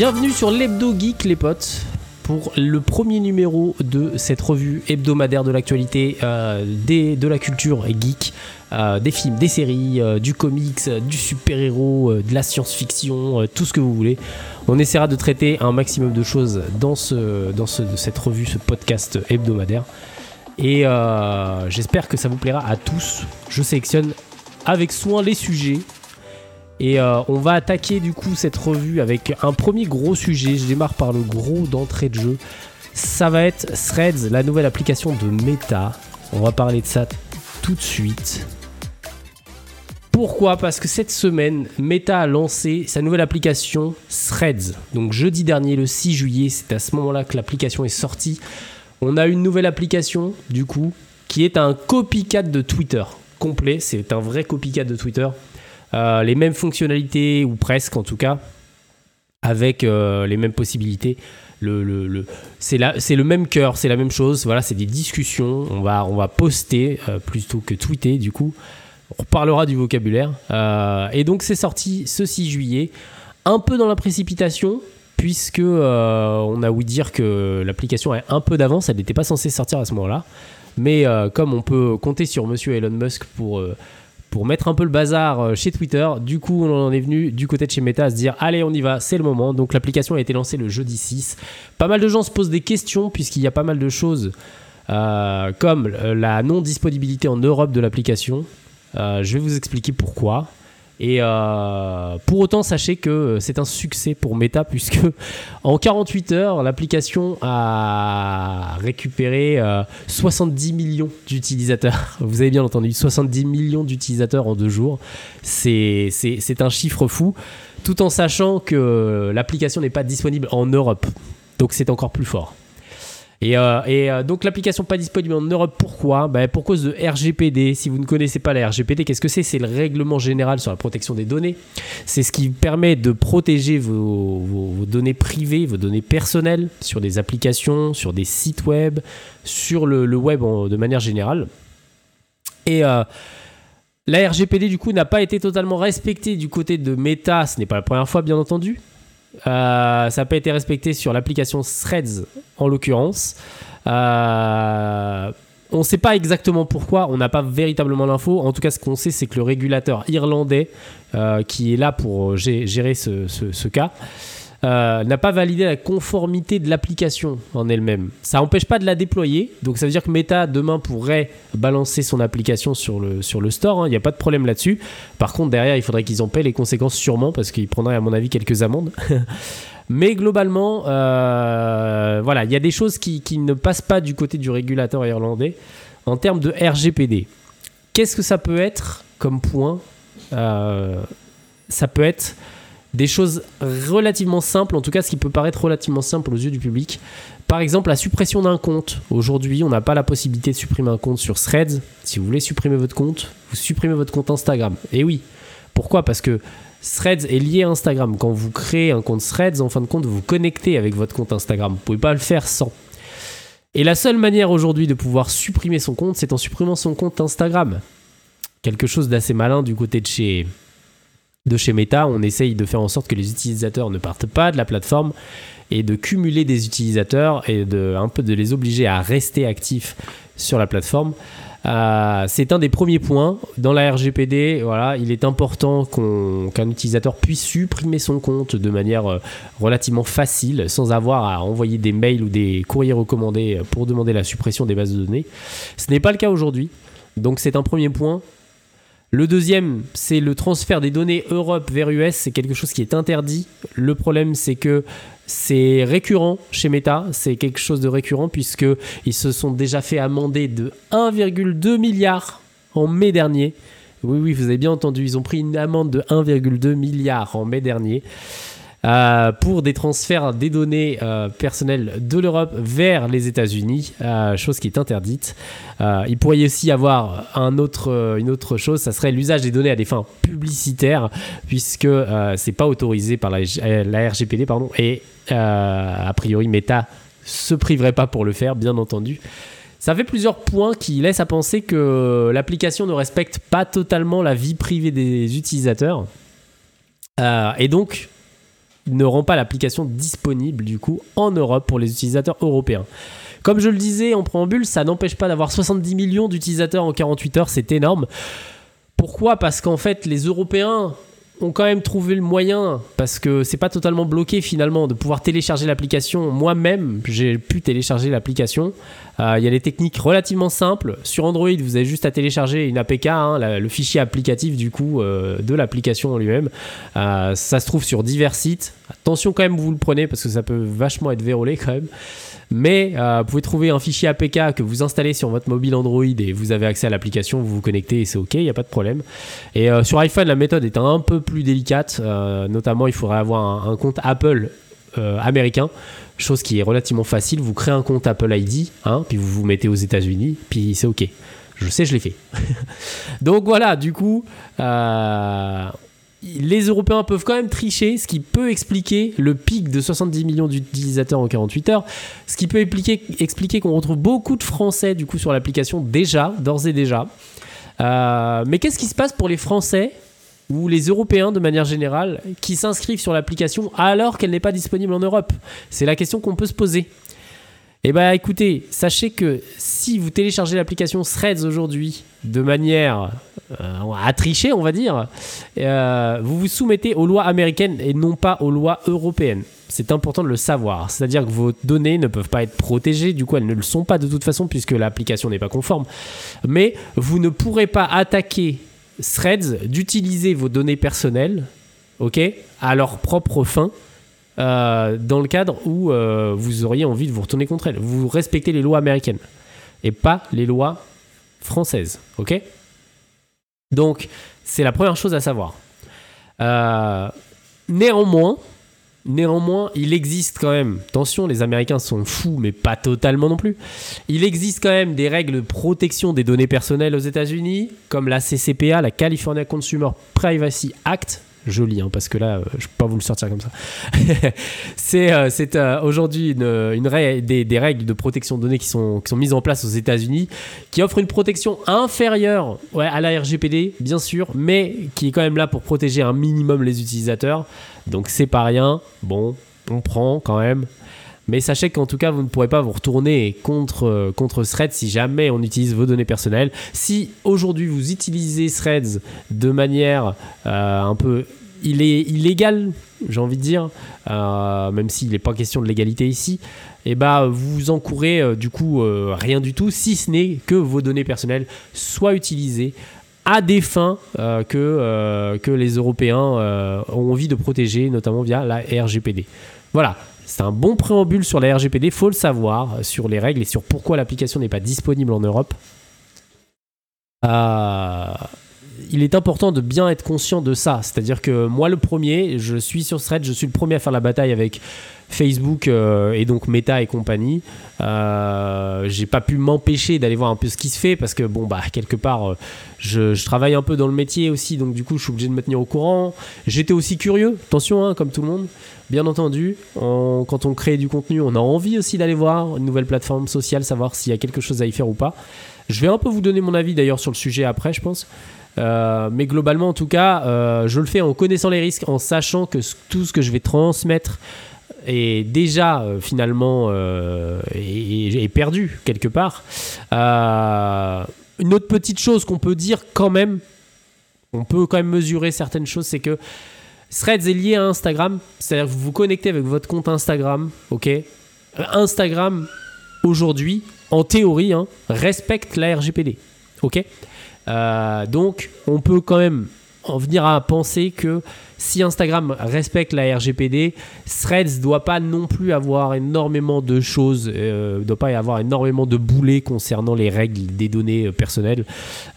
Bienvenue sur l'Hebdo Geek, les potes, pour le premier numéro de cette revue hebdomadaire de l'actualité, euh, de la culture geek, euh, des films, des séries, euh, du comics, du super-héros, de la science-fiction, tout ce que vous voulez. On essaiera de traiter un maximum de choses dans, ce, dans ce- cette revue, ce podcast hebdomadaire. Et j'espère que ça vous plaira à tous. Je sélectionne avec soin les sujets. Et euh, on va attaquer du coup cette revue avec un premier gros sujet. Je démarre par le gros d'entrée de jeu. Ça va être Threads, la nouvelle application de Meta. On va parler de ça tout de suite. Pourquoi? Parce que cette semaine, Meta a lancé sa nouvelle application Threads. Donc jeudi dernier, le 6 juillet, c'est à ce moment-là que l'application est sortie. On a une nouvelle application, du coup, qui est un copycat de Twitter complet. C'est un vrai copycat de Twitter. Euh, les mêmes fonctionnalités, ou presque en tout cas, avec euh, les mêmes possibilités. Le, le, le- c'est, le même cœur, c'est la même chose. Voilà, c'est des discussions. On va, on va poster euh, plutôt que tweeter, du coup. On reparlera du vocabulaire. Et donc, c'est sorti ce 6 juillet. Un peu dans la précipitation, puisque on a ouï dire que l'application a un peu d'avance. Elle n'était pas censée sortir à ce moment-là. Mais comme on peut compter sur monsieur Elon Musk pour, pour mettre un peu le bazar euh, chez Twitter, du coup, on en est venu du côté de chez Meta à se dire allez, on y va, c'est le moment. Donc, l'application a été lancée le jeudi 6. Pas mal de gens se posent des questions, puisqu'il y a pas mal de choses euh, comme euh, la non-disponibilité en Europe de l'application. Je vais vous expliquer pourquoi. Et euh, pour autant, sachez que c'est un succès pour Meta puisque en 48 heures, l'application a récupéré euh, 70 millions d'utilisateurs. Vous avez bien entendu, 70 millions d'utilisateurs en deux jours. C'est un chiffre fou, tout en sachant que l'application n'est pas disponible en Europe. Donc c'est encore plus fort. Et, euh, euh, donc l'application pas disponible en Europe, pourquoi? Ben, Pour cause de RGPD. Si vous ne connaissez pas la RGPD, qu'est-ce que c'est? C'est le règlement général sur la protection des données. C'est ce qui permet de protéger vos, données privées, vos données personnelles sur des applications, sur des sites web, sur le, web de manière générale. Et euh, la RGPD, du coup, n'a pas été totalement respectée du côté de Meta. Ce n'est pas la première fois, bien entendu. Euh, ça n'a pas été respecté sur l'application Threads en l'occurrence. Euh, on ne sait pas exactement pourquoi, on n'a pas véritablement l'info. En tout cas, ce qu'on sait, c'est que le régulateur irlandais, euh, qui est là pour gé- gérer ce cas, euh, n'a pas validé la conformité de l'application en elle-même. Ça n'empêche pas de la déployer, donc ça veut dire que Meta demain pourrait balancer son application sur le, sur le store, hein. il n'y a pas de problème là-dessus. Par contre, derrière, il faudrait qu'ils en paient les conséquences sûrement, parce qu'ils prendraient à mon avis quelques amendes. Mais globalement, euh, voilà, il y a des choses qui, qui ne passent pas du côté du régulateur irlandais en termes de RGPD. Qu'est-ce que ça peut être comme point Euh, Ça peut être des choses relativement simples, en tout cas ce qui peut paraître relativement simple aux yeux du public. Par exemple, la suppression d'un compte. Aujourd'hui, on n'a pas la possibilité de supprimer un compte sur Threads. Si vous voulez supprimer votre compte, vous supprimez votre compte Instagram. Et oui, pourquoi? Parce que Threads est lié à Instagram. Quand vous créez un compte Threads, en fin de compte, vous vous connectez avec votre compte Instagram. Vous pouvez pas le faire sans. Et la seule manière aujourd'hui de pouvoir supprimer son compte, c'est en supprimant son compte Instagram. Quelque chose d'assez malin du côté de chez, de chez Meta. On essaye de faire en sorte que les utilisateurs ne partent pas de la plateforme et de cumuler des utilisateurs et de les obliger à rester actifs sur la plateforme. Euh, c'est un des premiers points dans la RGPD. Il est important qu'un utilisateur puisse supprimer son compte de manière euh, relativement facile, sans avoir à envoyer des mails ou des courriers recommandés pour demander la suppression des bases de données. Ce n'est pas le cas aujourd'hui. Donc c'est un premier point. Le deuxième, c'est le transfert des données Europe vers US. C'est quelque chose qui est interdit. Le problème, c'est que c'est récurrent chez Meta. C'est quelque chose de récurrent puisque ils se sont déjà fait amender de 1,2 milliard en mai dernier. Oui, oui, vous avez bien entendu. Ils ont pris une amende de 1,2 milliard en mai dernier. Euh, pour des transferts des données euh, personnelles de l'Europe vers les États-Unis, euh, chose qui est interdite. Il pourrait aussi y avoir une autre chose, ça serait l'usage des données à des fins publicitaires, puisque c'est pas autorisé par la, RGPD, pardon, et a priori Meta se priverait pas pour le faire, bien entendu. Ça fait plusieurs points qui laissent à penser que l'application ne respecte pas totalement la vie privée des utilisateurs. Et donc, ne rend pas l'application disponible du coup en Europe pour les utilisateurs européens. Comme je le disais en préambule, ça n'empêche pas d'avoir 70 millions d'utilisateurs en 48 heures, c'est énorme. Pourquoi? Parce qu'en fait, les Européens ont quand même trouvé le moyen, parce que c'est pas totalement bloqué finalement, de pouvoir télécharger l'application. Moi-même, j'ai pu télécharger l'application. Euh, il y a des techniques relativement simples. Sur Android, vous avez juste à télécharger une APK, hein, le fichier applicatif du coup euh, de l'application en lui-même. Euh, ça se trouve sur divers sites. Attention quand même, vous le prenez parce que ça peut vachement être vérolé quand même. Mais euh, vous pouvez trouver un fichier APK que vous installez sur votre mobile Android et vous avez accès à l'application, vous vous connectez et c'est OK, il n'y a pas de problème. Et euh, sur iPhone, la méthode est un peu plus délicate. Euh, notamment, il faudrait avoir un, compte Apple américain chose qui est relativement facile. Vous créez un compte Apple ID, hein, puis vous vous mettez aux États-Unis, puis c'est OK. Je sais, je l'ai fait. Donc voilà, du coup, les Européens peuvent quand même tricher, ce qui peut expliquer le pic de 70 millions d'utilisateurs en 48 heures, ce qui peut expliquer, qu'on retrouve beaucoup de Français du coup sur l'application déjà, d'ores et déjà. Euh, mais qu'est-ce qui se passe pour les Français ou les Européens de manière générale qui s'inscrivent sur l'application alors qu'elle n'est pas disponible en Europe? C'est la question qu'on peut se poser. Eh bien écoutez, sachez que si vous téléchargez l'application Threads aujourd'hui de manière euh, à tricher, on va dire, euh, vous vous soumettez aux lois américaines et non pas aux lois européennes. C'est important de le savoir. C'est-à-dire que vos données ne peuvent pas être protégées, du coup elles ne le sont pas de toute façon puisque l'application n'est pas conforme. Mais vous ne pourrez pas attaquer Threads d'utiliser vos données personnelles, ok, à leur propre fin euh, dans le cadre où euh, vous auriez envie de vous retourner contre elle. Vous respectez les lois américaines et pas les lois françaises. Ok? Donc, c'est la première chose à savoir. Euh, néanmoins, Néanmoins, il existe quand même, attention, les Américains sont fous, mais pas totalement non plus. Il existe quand même des règles de protection des données personnelles aux États-Unis, comme la CCPA, la California Consumer Privacy Act, joli, hein, parce que là, euh, je peux pas vous le sortir comme ça. c'est euh, euh, aujourd'hui une, des, règles de protection de données qui sont, qui sont mises en place aux États-Unis, qui offrent une protection inférieure à la RGPD, bien sûr, mais qui est quand même là pour protéger un minimum les utilisateurs. Donc c'est pas rien. Bon, on prend quand même. Mais sachez qu'en tout cas, vous ne pourrez pas vous retourner contre, contre Threads si jamais on utilise vos données personnelles. Si aujourd'hui vous utilisez Threads de manière euh, un peu il est illégal, j'ai envie de dire, euh, même s'il n'est pas question de légalité ici, et eh bah vous encourez euh, du coup rien du tout, si ce n'est que vos données personnelles soient utilisées à des fins que, que les Européens ont envie de protéger, notamment via la RGPD. Voilà, c'est un bon préambule sur la RGPD, faut le savoir, sur les règles et sur pourquoi l'application n'est pas disponible en Europe. Euh, il est important de bien être conscient de ça. C'est-à-dire que moi, le premier, je suis sur Thread, je suis le premier à faire la bataille avec Facebook euh, et donc Meta et compagnie. Euh, j'ai pas pu m'empêcher d'aller voir un peu ce qui se fait parce que bon bah quelque part je, travaille un peu dans le métier aussi donc du coup je suis obligé de me tenir au courant. J'étais aussi curieux, attention hein, comme tout le monde. Bien entendu, quand on crée du contenu, on a envie aussi d'aller voir une nouvelle plateforme sociale, savoir s'il y a quelque chose à y faire ou pas. Je vais un peu vous donner mon avis d'ailleurs sur le sujet après, je pense. Euh, mais globalement, en tout cas, euh, je le fais en connaissant les risques, en sachant que tout ce que je vais transmettre est déjà euh, finalement est, perdu quelque part. une autre petite chose qu'on peut dire quand même, on peut quand même mesurer certaines choses, c'est que Threads est lié à Instagram, c'est-à-dire que vous vous connectez avec votre compte Instagram, ok? Instagram, aujourd'hui, en théorie, hein, respecte la RGPD, ok? Euh, Donc, on peut quand même en venir à penser que si Instagram respecte la RGPD, Threads doit pas non plus avoir énormément de choses, euh, doit pas y avoir énormément de boulets concernant les règles des données euh, personnelles,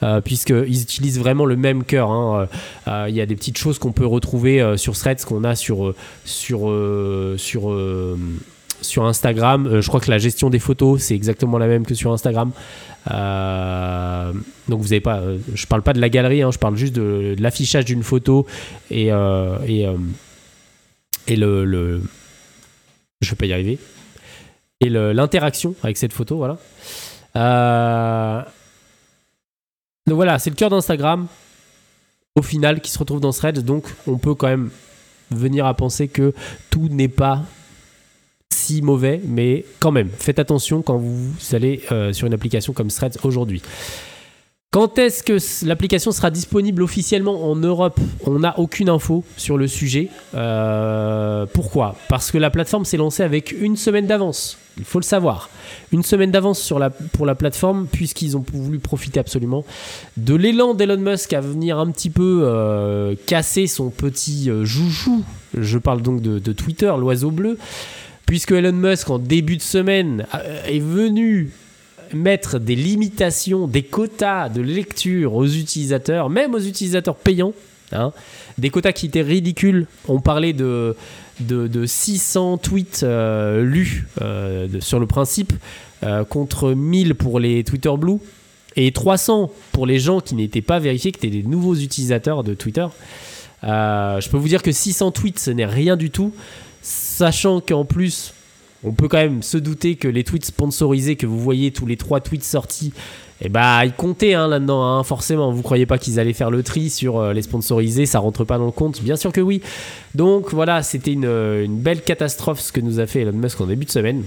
euh, puisqu'ils utilisent vraiment le même cœur. Hein. Il y a des petites choses qu'on peut retrouver sur Threads qu'on a sur sur sur sur Instagram. je crois que la gestion des photos, c'est exactement la même que sur Instagram. Euh, donc vous avez pas, euh, je parle pas de la galerie, hein, je parle juste de, l'affichage d'une photo et euh, et, et le, le, je vais pas y arriver et l'interaction avec cette photo, voilà. donc voilà, c'est le cœur d'Instagram au final qui se retrouve dans Threads, donc on peut quand même venir à penser que tout n'est pas si mauvais, mais quand même, faites attention quand vous allez euh, sur une application comme Threads aujourd'hui. Quand est-ce que l'application sera disponible officiellement en Europe? On n'a aucune info sur le sujet. Euh, pourquoi? Parce que la plateforme s'est lancée avec une semaine d'avance. Il faut le savoir. Une semaine d'avance pour la plateforme, puisqu'ils ont voulu profiter absolument de l'élan d'Elon Musk à venir un petit peu euh, casser son petit joujou. Je parle donc de Twitter, l'oiseau bleu puisque Elon Musk, en début de semaine, est venu mettre des limitations, des quotas de lecture aux utilisateurs, même aux utilisateurs payants, hein, des quotas qui étaient ridicules. On parlait de, de, 600 tweets euh, lus euh, sur le principe, euh, contre 1000 pour les Twitter Blue, et 300 pour les gens qui n'étaient pas vérifiés, qui étaient des nouveaux utilisateurs de Twitter. je peux vous dire que 600 tweets, ce n'est rien du tout sachant qu'en plus, on peut quand même se douter que les tweets sponsorisés que vous voyez, tous les trois tweets sortis, eh bah, ils comptaient hein, là-dedans, hein, forcément. Vous croyez pas qu'ils allaient faire le tri sur euh, les sponsorisés, ça rentre pas dans le compte Bien sûr que oui. Donc voilà, c'était une, une, belle catastrophe ce que nous a fait Elon Musk en début de semaine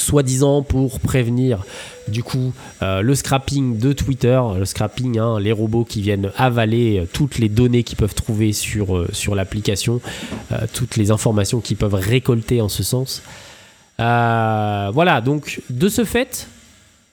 soi-disant pour prévenir du coup euh, le scrapping de Twitter, le scrapping, hein, les robots qui viennent avaler euh, toutes les données qu'ils peuvent trouver sur, euh, sur l'application, toutes les informations qu'ils peuvent récolter en ce sens. voilà, donc de ce fait,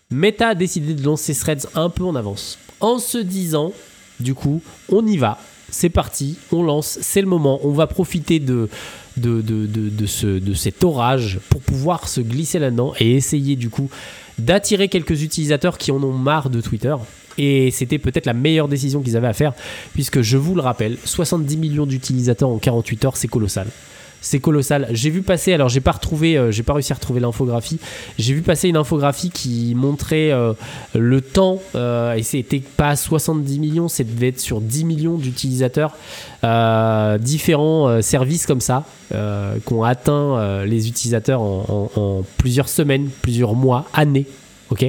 Meta a décidé de lancer Threads un peu en avance, en se disant, du coup, on y va, c'est parti, on lance, c'est le moment, on va profiter de, de, de, de, ce, de cet orage pour pouvoir se glisser là-dedans et essayer du coup d'attirer quelques utilisateurs qui en ont marre de Twitter. Et c'était peut-être la meilleure décision qu'ils avaient à faire, puisque je vous le rappelle, 70 millions d'utilisateurs en 48 heures, c'est colossal c'est colossal. J'ai vu passer, alors j'ai pas retrouvé, euh, j'ai pas réussi à retrouver l'infographie. J'ai vu passer une infographie qui montrait euh, le temps, euh, et c'était pas 70 millions, ça devait être sur 10 millions d'utilisateurs, différents services comme ça, qui ont atteint les utilisateurs en, plusieurs semaines, plusieurs mois, années. Ok,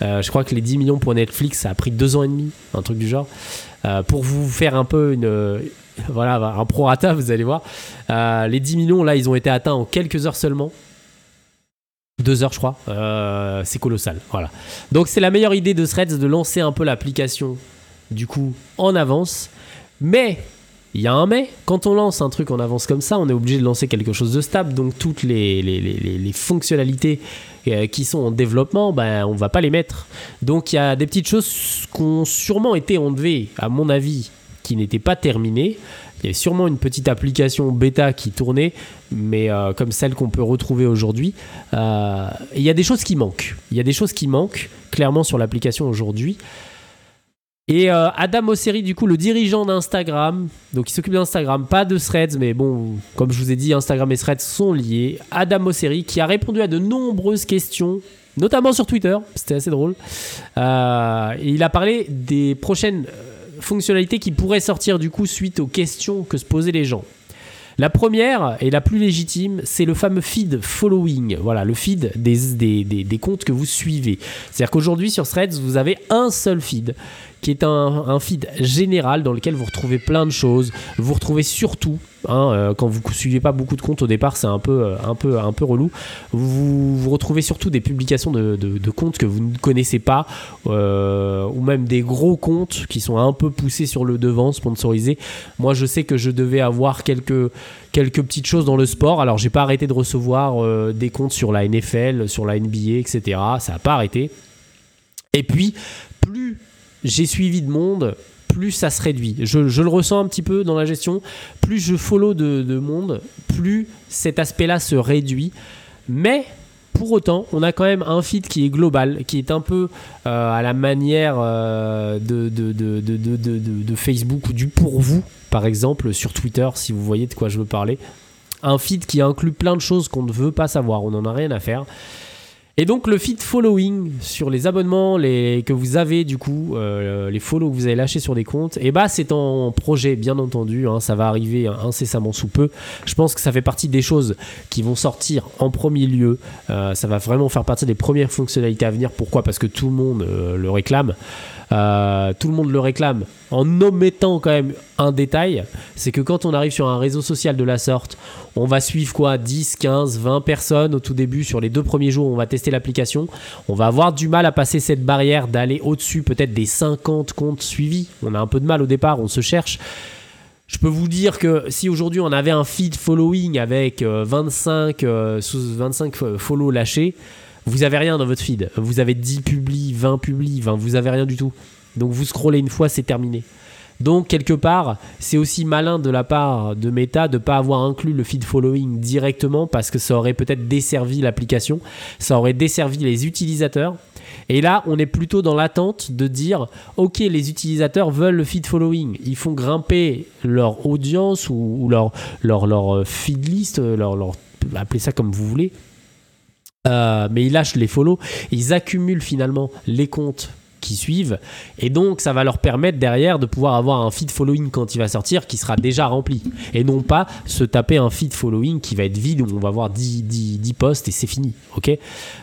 je crois que les 10 millions pour Netflix, ça a pris deux ans et demi, un truc du genre. pour vous faire un peu une, voilà, un prorata, vous allez voir. Euh, les 10 millions, là, ils ont été atteints en quelques heures seulement. Deux heures, je crois. Euh, c'est colossal. Voilà. Donc, c'est la meilleure idée de Threads de lancer un peu l'application, du coup, en avance. Mais, il y a un mais. Quand on lance un truc en avance comme ça, on est obligé de lancer quelque chose de stable. Donc, toutes les, les, fonctionnalités euh, qui sont en développement, ben, on va pas les mettre. Donc, il y a des petites choses qui ont sûrement été enlevées, à mon avis, qui n'était pas terminé. Il y avait sûrement une petite application bêta qui tournait, mais euh, comme celle qu'on peut retrouver aujourd'hui. Euh, il y a des choses qui manquent. Il y a des choses qui manquent clairement sur l'application aujourd'hui. Et euh, Adam Osseri, du coup, le dirigeant d'Instagram, donc il s'occupe d'Instagram, pas de Threads, mais bon, comme je vous ai dit, Instagram et Threads sont liés. Adam Osseri, qui a répondu à de nombreuses questions, notamment sur Twitter, c'était assez drôle. il a parlé des prochaines fonctionnalité qui pourrait sortir du coup suite aux questions que se posaient les gens. La première et la plus légitime, c'est le fameux feed following. Voilà, le feed des, des, comptes que vous suivez. C'est-à-dire qu'aujourd'hui sur Threads, vous avez un seul feed qui est un, feed général dans lequel vous retrouvez plein de choses. Vous retrouvez surtout, hein, euh, quand vous ne suivez pas beaucoup de comptes au départ, c'est un peu, euh, un, peu, un peu relou. Vous, vous retrouvez surtout des publications de, comptes que vous ne connaissez pas, euh, ou même des gros comptes qui sont un peu poussés sur le devant, sponsorisés. Moi, je sais que je devais avoir quelques, quelques petites choses dans le sport. Alors, j'ai pas arrêté de recevoir des comptes sur la NFL, sur la NBA, etc. Ça n'a pas arrêté. Et puis, plus j'ai suivi de monde, plus ça se réduit. Je, le ressens un petit peu dans la gestion. Plus je follow de, monde, plus cet aspect-là se réduit. Mais pour autant, on a quand même un feed qui est global, qui est un peu euh, à la manière euh, de, de, Facebook ou du pour vous, par exemple, sur Twitter, si vous voyez de quoi je veux parler. Un feed qui inclut plein de choses qu'on ne veut pas savoir, on n'en a rien à faire. Et donc le feed following sur les abonnements les, que vous avez du coup, euh, les follow que vous avez lâchés sur des comptes, et eh bah c'est en projet bien entendu, hein, ça va arriver incessamment sous peu. Je pense que ça fait partie des choses qui vont sortir en premier lieu. Euh, ça va vraiment faire partie des premières fonctionnalités à venir. Pourquoi? Parce que tout le monde euh, le réclame. Euh, tout le monde le réclame en omettant quand même un détail, c'est que quand on arrive sur un réseau social de la sorte, on va suivre quoi 10, 15, 20 personnes au tout début sur les deux premiers jours, on va tester l'application, on va avoir du mal à passer cette barrière d'aller au-dessus peut-être des 50 comptes suivis. On a un peu de mal au départ, on se cherche. Je peux vous dire que si aujourd'hui on avait un feed following avec 25, euh, 25 euh, follow lâchés, vous avez rien dans votre feed. Vous avez 10 publis, 20 publis, vous avez rien du tout. Donc vous scrollez une fois, c'est terminé. Donc quelque part, c'est aussi malin de la part de Meta de ne pas avoir inclus le feed following directement parce que ça aurait peut-être desservi l'application, ça aurait desservi les utilisateurs. Et là, on est plutôt dans l'attente de dire, ok, les utilisateurs veulent le feed following, ils font grimper leur audience ou, leur, leur, leur euh, feed list, leur, leur, appelez ça comme vous voulez, euh, mais ils lâchent les follow, ils accumulent finalement les comptes qui suivent. Et donc, ça va leur permettre derrière de pouvoir avoir un feed following quand il va sortir qui sera déjà rempli. Et non pas se taper un feed following qui va être vide où on va voir 10, 10, 10 posts et c'est fini. Ok?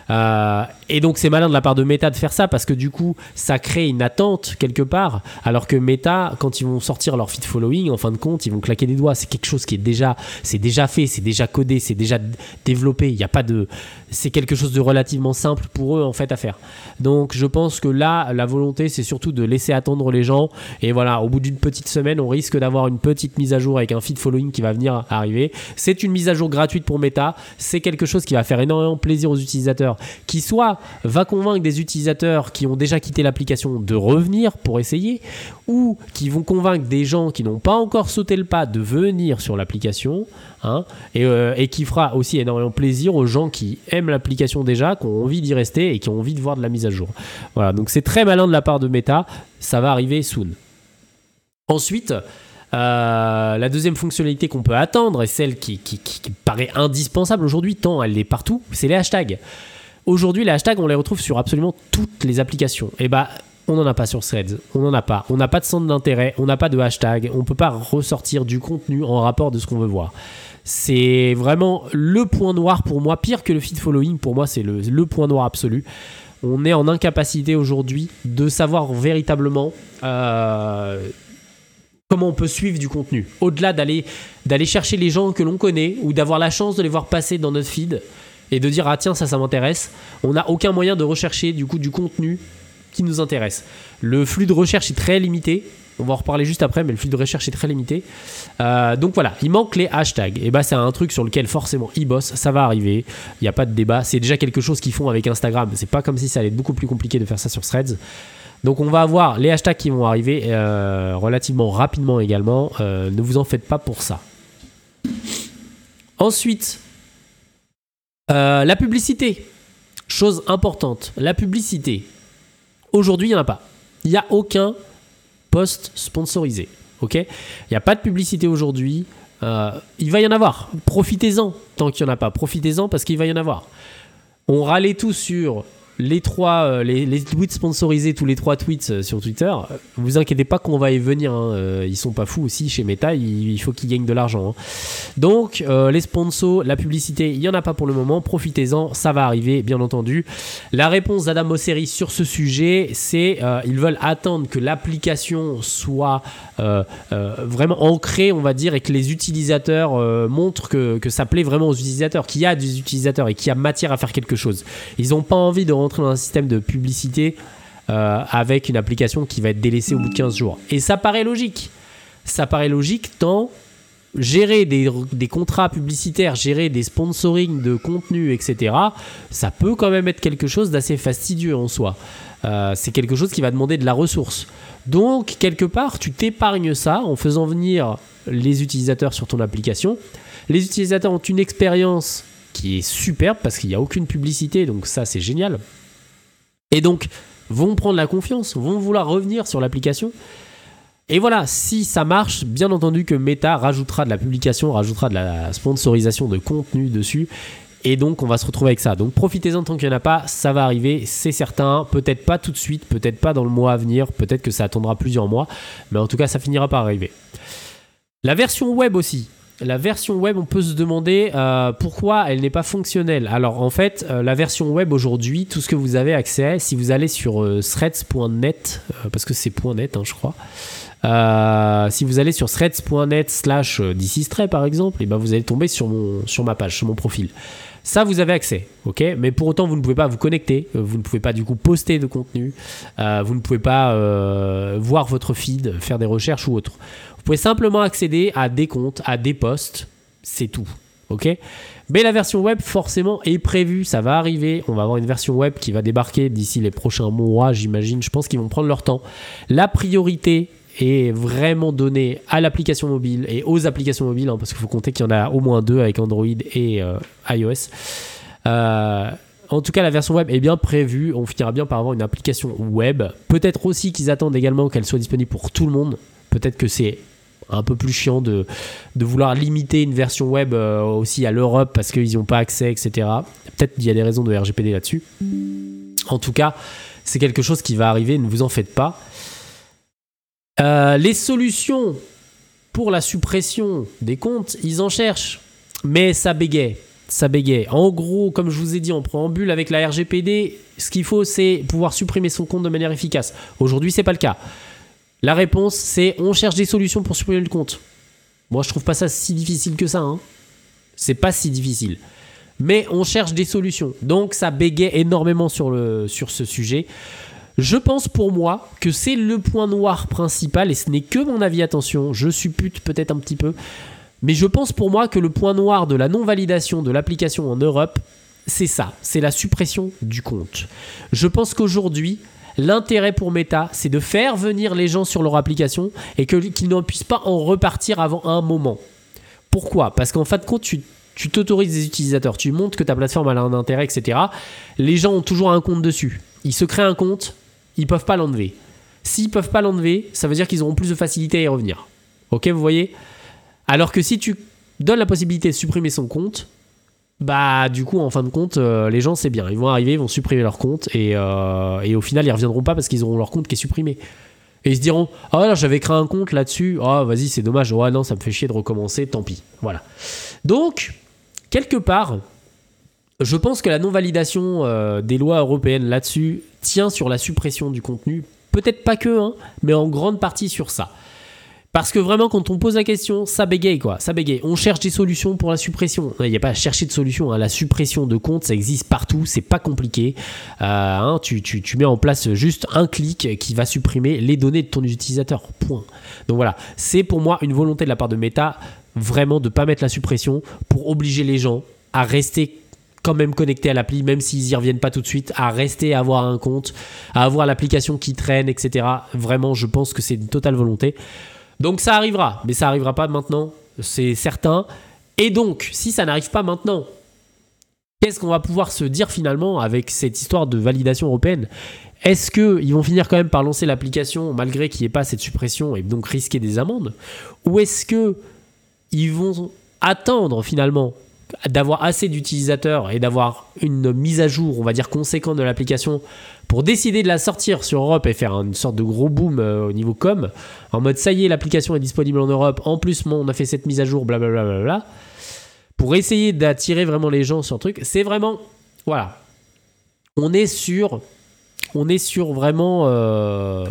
Euh, Et donc, c'est malin de la part de Meta de faire ça parce que du coup, ça crée une attente quelque part. Alors que Meta, quand ils vont sortir leur feed following, en fin de compte, ils vont claquer des doigts. C'est quelque chose qui est déjà, c'est déjà fait, c'est déjà codé, c'est déjà développé. Il n'y a pas de. C'est quelque chose de relativement simple pour eux en fait à faire. Donc, je pense que là, la volonté, c'est surtout de laisser attendre les gens. Et voilà, au bout d'une petite semaine, on risque d'avoir une petite mise à jour avec un feed following qui va venir arriver. C'est une mise à jour gratuite pour Meta. C'est quelque chose qui va faire énormément plaisir aux utilisateurs, qui soit va convaincre des utilisateurs qui ont déjà quitté l'application de revenir pour essayer, ou qui vont convaincre des gens qui n'ont pas encore sauté le pas de venir sur l'application. Hein, euh, et, qui fera aussi énormément plaisir aux gens qui aiment l'application déjà, qui ont envie d'y rester et qui ont envie de voir de la mise à jour. Voilà, donc c'est très malin de la part de Meta, ça va arriver soon. Ensuite, euh, la deuxième fonctionnalité qu'on peut attendre et celle qui, paraît indispensable aujourd'hui, tant elle est partout, c'est les hashtags. Aujourd'hui, les hashtags, on les retrouve sur absolument toutes les applications. Et bah, on n'en a pas sur Threads, on n'en a pas. On n'a pas de centre d'intérêt, on n'a pas de hashtag, on ne peut pas ressortir du contenu en rapport de ce qu'on veut voir. C'est vraiment le point noir pour moi, pire que le feed following, pour moi c'est le, point noir absolu. On est en incapacité aujourd'hui de savoir véritablement euh, comment on peut suivre du contenu. Au-delà d'aller, d'aller chercher les gens que l'on connaît ou d'avoir la chance de les voir passer dans notre feed et de dire ah tiens ça ça m'intéresse, on n'a aucun moyen de rechercher du coup du contenu qui nous intéresse. Le flux de recherche est très limité. On va en reparler juste après, mais le flux de recherche est très limité. Euh, donc voilà, il manque les hashtags. Et bah c'est un truc sur lequel forcément ils bossent, ça va arriver. Il n'y a pas de débat. C'est déjà quelque chose qu'ils font avec Instagram. C'est pas comme si ça allait être beaucoup plus compliqué de faire ça sur Threads. Donc on va avoir les hashtags qui vont arriver euh, relativement rapidement également. Euh, ne vous en faites pas pour ça. Ensuite, la publicité. Chose importante, la publicité. Aujourd'hui, il n'y en a pas. Il n'y a aucun post sponsorisé. Ok? Il n'y a pas de publicité aujourd'hui. Euh, il va y en avoir. Profitez-en tant qu'il n'y en a pas. Profitez-en parce qu'il va y en avoir. On râlait tout sur les trois, euh, les, tweets sponsorisés, tous les trois tweets euh, sur Twitter, euh, vous inquiétez pas qu'on va y venir. Hein. Ils sont pas fous aussi chez Meta, il, faut qu'ils gagnent de l'argent. Hein. Donc, les sponsors, la publicité, il y en a pas pour le moment. Profitez-en, ça va arriver, bien entendu. La réponse d'Adam Mosseri sur ce sujet, c'est ils veulent attendre que l'application soit vraiment ancrée, on va dire, et que les utilisateurs montrent que, que ça plaît vraiment aux utilisateurs, qu'il y a des utilisateurs et qu'il y a matière à faire quelque chose. Ils n'ont pas envie de dans un système de publicité euh, avec une application qui va être délaissée au bout de 15 jours. Et ça paraît logique. Ça paraît logique tant gérer des, contrats publicitaires, gérer des sponsoring de contenu, etc., ça peut quand même être quelque chose d'assez fastidieux en soi. Euh, c'est quelque chose qui va demander de la ressource. Donc, quelque part, tu t'épargnes ça en faisant venir les utilisateurs sur ton application. Les utilisateurs ont une expérience qui est superbe parce qu'il n'y a aucune publicité, donc ça c'est génial. Et donc vont prendre la confiance, vont vouloir revenir sur l'application. Et voilà, si ça marche, bien entendu que Meta rajoutera de la publication, rajoutera de la sponsorisation de contenu dessus. Et donc, on va se retrouver avec ça. Donc, profitez-en tant qu'il n'y en a pas. Ça va arriver, c'est certain. Peut-être pas tout de suite, peut-être pas dans le mois à venir. Peut-être que ça attendra plusieurs mois. Mais en tout cas, ça finira par arriver. La version web aussi. La version web, on peut se demander euh, pourquoi elle n'est pas fonctionnelle. Alors en fait, euh, la version web aujourd'hui, tout ce que vous avez accès, si vous allez sur euh, threads.net, parce que c'est .net, hein, je crois, si vous allez sur threads.net slash dc par exemple, et eh ben vous allez tomber sur, mon, sur ma page, sur mon profil. Ça, vous avez accès, ok? Mais pour autant, vous ne pouvez pas vous connecter, vous ne pouvez pas du coup poster de contenu, vous ne pouvez pas voir votre feed, faire des recherches ou autre pouvez simplement accéder à des comptes, à des posts, c'est tout. Ok? Mais la version web, forcément, est prévue, ça va arriver. On va avoir une version web qui va débarquer d'ici les prochains mois, j'imagine. Je pense qu'ils vont prendre leur temps. La priorité est vraiment donnée à l'application mobile et aux applications mobiles, hein, parce qu'il faut compter qu'il y en a au moins deux avec Android et euh, iOS. Euh, en tout cas, la version web est bien prévue. On finira bien par avoir une application web. Peut-être aussi qu'ils attendent également qu'elle soit disponible pour tout le monde. Peut-être que c'est un peu plus chiant de, de vouloir limiter une version web euh, aussi à l'Europe parce qu'ils n'y ont pas accès, etc. Peut-être qu'il y a des raisons de RGPD là-dessus. En tout cas, c'est quelque chose qui va arriver, ne vous en faites pas. Euh, les solutions pour la suppression des comptes, ils en cherchent, mais ça bégaye. Ça bégaye. En gros, comme je vous ai dit en préambule, avec la RGPD, ce qu'il faut, c'est pouvoir supprimer son compte de manière efficace. Aujourd'hui, c'est pas le cas. La réponse, c'est on cherche des solutions pour supprimer le compte. Moi, je trouve pas ça si difficile que ça. Hein. C'est pas si difficile. Mais on cherche des solutions. Donc, ça bégaye énormément sur, sur ce sujet. Je pense pour moi que c'est le point noir principal, et ce n'est que mon avis, attention, je suppute peut-être un petit peu, mais je pense pour moi que le point noir de la non-validation de l'application en Europe, c'est ça, c'est la suppression du compte. Je pense qu'aujourd'hui, L'intérêt pour Meta, c'est de faire venir les gens sur leur application et qu'ils ne puissent pas en repartir avant un moment. Pourquoi? Parce qu'en fin de compte, tu tu t'autorises des utilisateurs, tu montres que ta plateforme a un intérêt, etc. Les gens ont toujours un compte dessus. Ils se créent un compte, ils peuvent pas l'enlever. S'ils peuvent pas l'enlever, ça veut dire qu'ils auront plus de facilité à y revenir. Ok, vous voyez? Alors que si tu donnes la possibilité de supprimer son compte, bah du coup en fin de compte euh, les gens c'est bien. Ils vont arriver ils vont supprimer leur compte et, euh, et au final ils reviendront pas parce qu'ils auront leur compte qui est supprimé. Et ils se diront ah j'avais créé un compte là-dessus. Ah vas-y c'est dommage. Ouais non ça me fait chier de recommencer. Tant pis voilà. Donc quelque part je pense que la non validation euh, des lois européennes là-dessus tient sur la suppression du contenu. Peut-être pas que hein, mais en grande partie sur ça parce que vraiment, quand on pose la question, ça bégaye quoi. Ça bégaye. On cherche des solutions pour la suppression. Il n'y a pas à chercher de solution. Hein. La suppression de compte, ça existe partout. C'est pas compliqué. Euh, hein, tu, mets en place juste un clic qui va supprimer les données de ton utilisateur. Point. Donc voilà. C'est pour moi une volonté de la part de Meta vraiment de pas mettre la suppression pour obliger les gens à rester quand même connectés à l'appli, même s'ils y reviennent pas tout de suite, à rester, à avoir un compte, à avoir l'application qui traîne, etc. Vraiment, je pense que c'est une totale volonté. Donc ça arrivera, mais ça arrivera pas maintenant, c'est certain. Et donc, si ça n'arrive pas maintenant, qu'est-ce qu'on va pouvoir se dire finalement avec cette histoire de validation européenne? Est-ce qu'ils vont finir quand même par lancer l'application malgré qu'il n'y ait pas cette suppression et donc risquer des amendes? Ou est-ce qu'ils vont attendre finalement d'avoir assez d'utilisateurs et d'avoir une mise à jour, on va dire, conséquente de l'application pour décider de la sortir sur Europe et faire une sorte de gros boom euh, au niveau com, en mode ça y est, l'application est disponible en Europe, en plus, on a fait cette mise à jour, blablabla, bla, bla, bla, pour essayer d'attirer vraiment les gens sur le truc, c'est vraiment, voilà, on est sur, on est sur vraiment euh,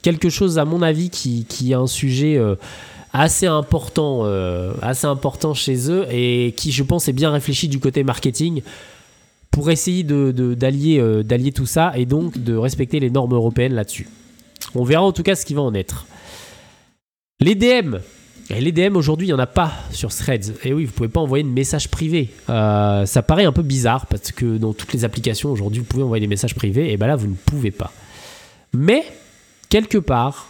quelque chose, à mon avis, qui, qui est un sujet... Euh, assez important, assez important chez eux et qui, je pense, est bien réfléchi du côté marketing pour essayer d'allier de, d'allier euh, tout ça et donc de respecter les normes européennes là-dessus. On verra en tout cas ce qui va en être. Les DM. les DM aujourd'hui, il n'y en a pas sur Threads. Et oui, vous ne pouvez pas envoyer de messages privés. Euh, ça paraît un peu bizarre parce que dans toutes les applications aujourd'hui, vous pouvez envoyer des messages privés. Et bien là, vous ne pouvez pas. Mais, quelque part,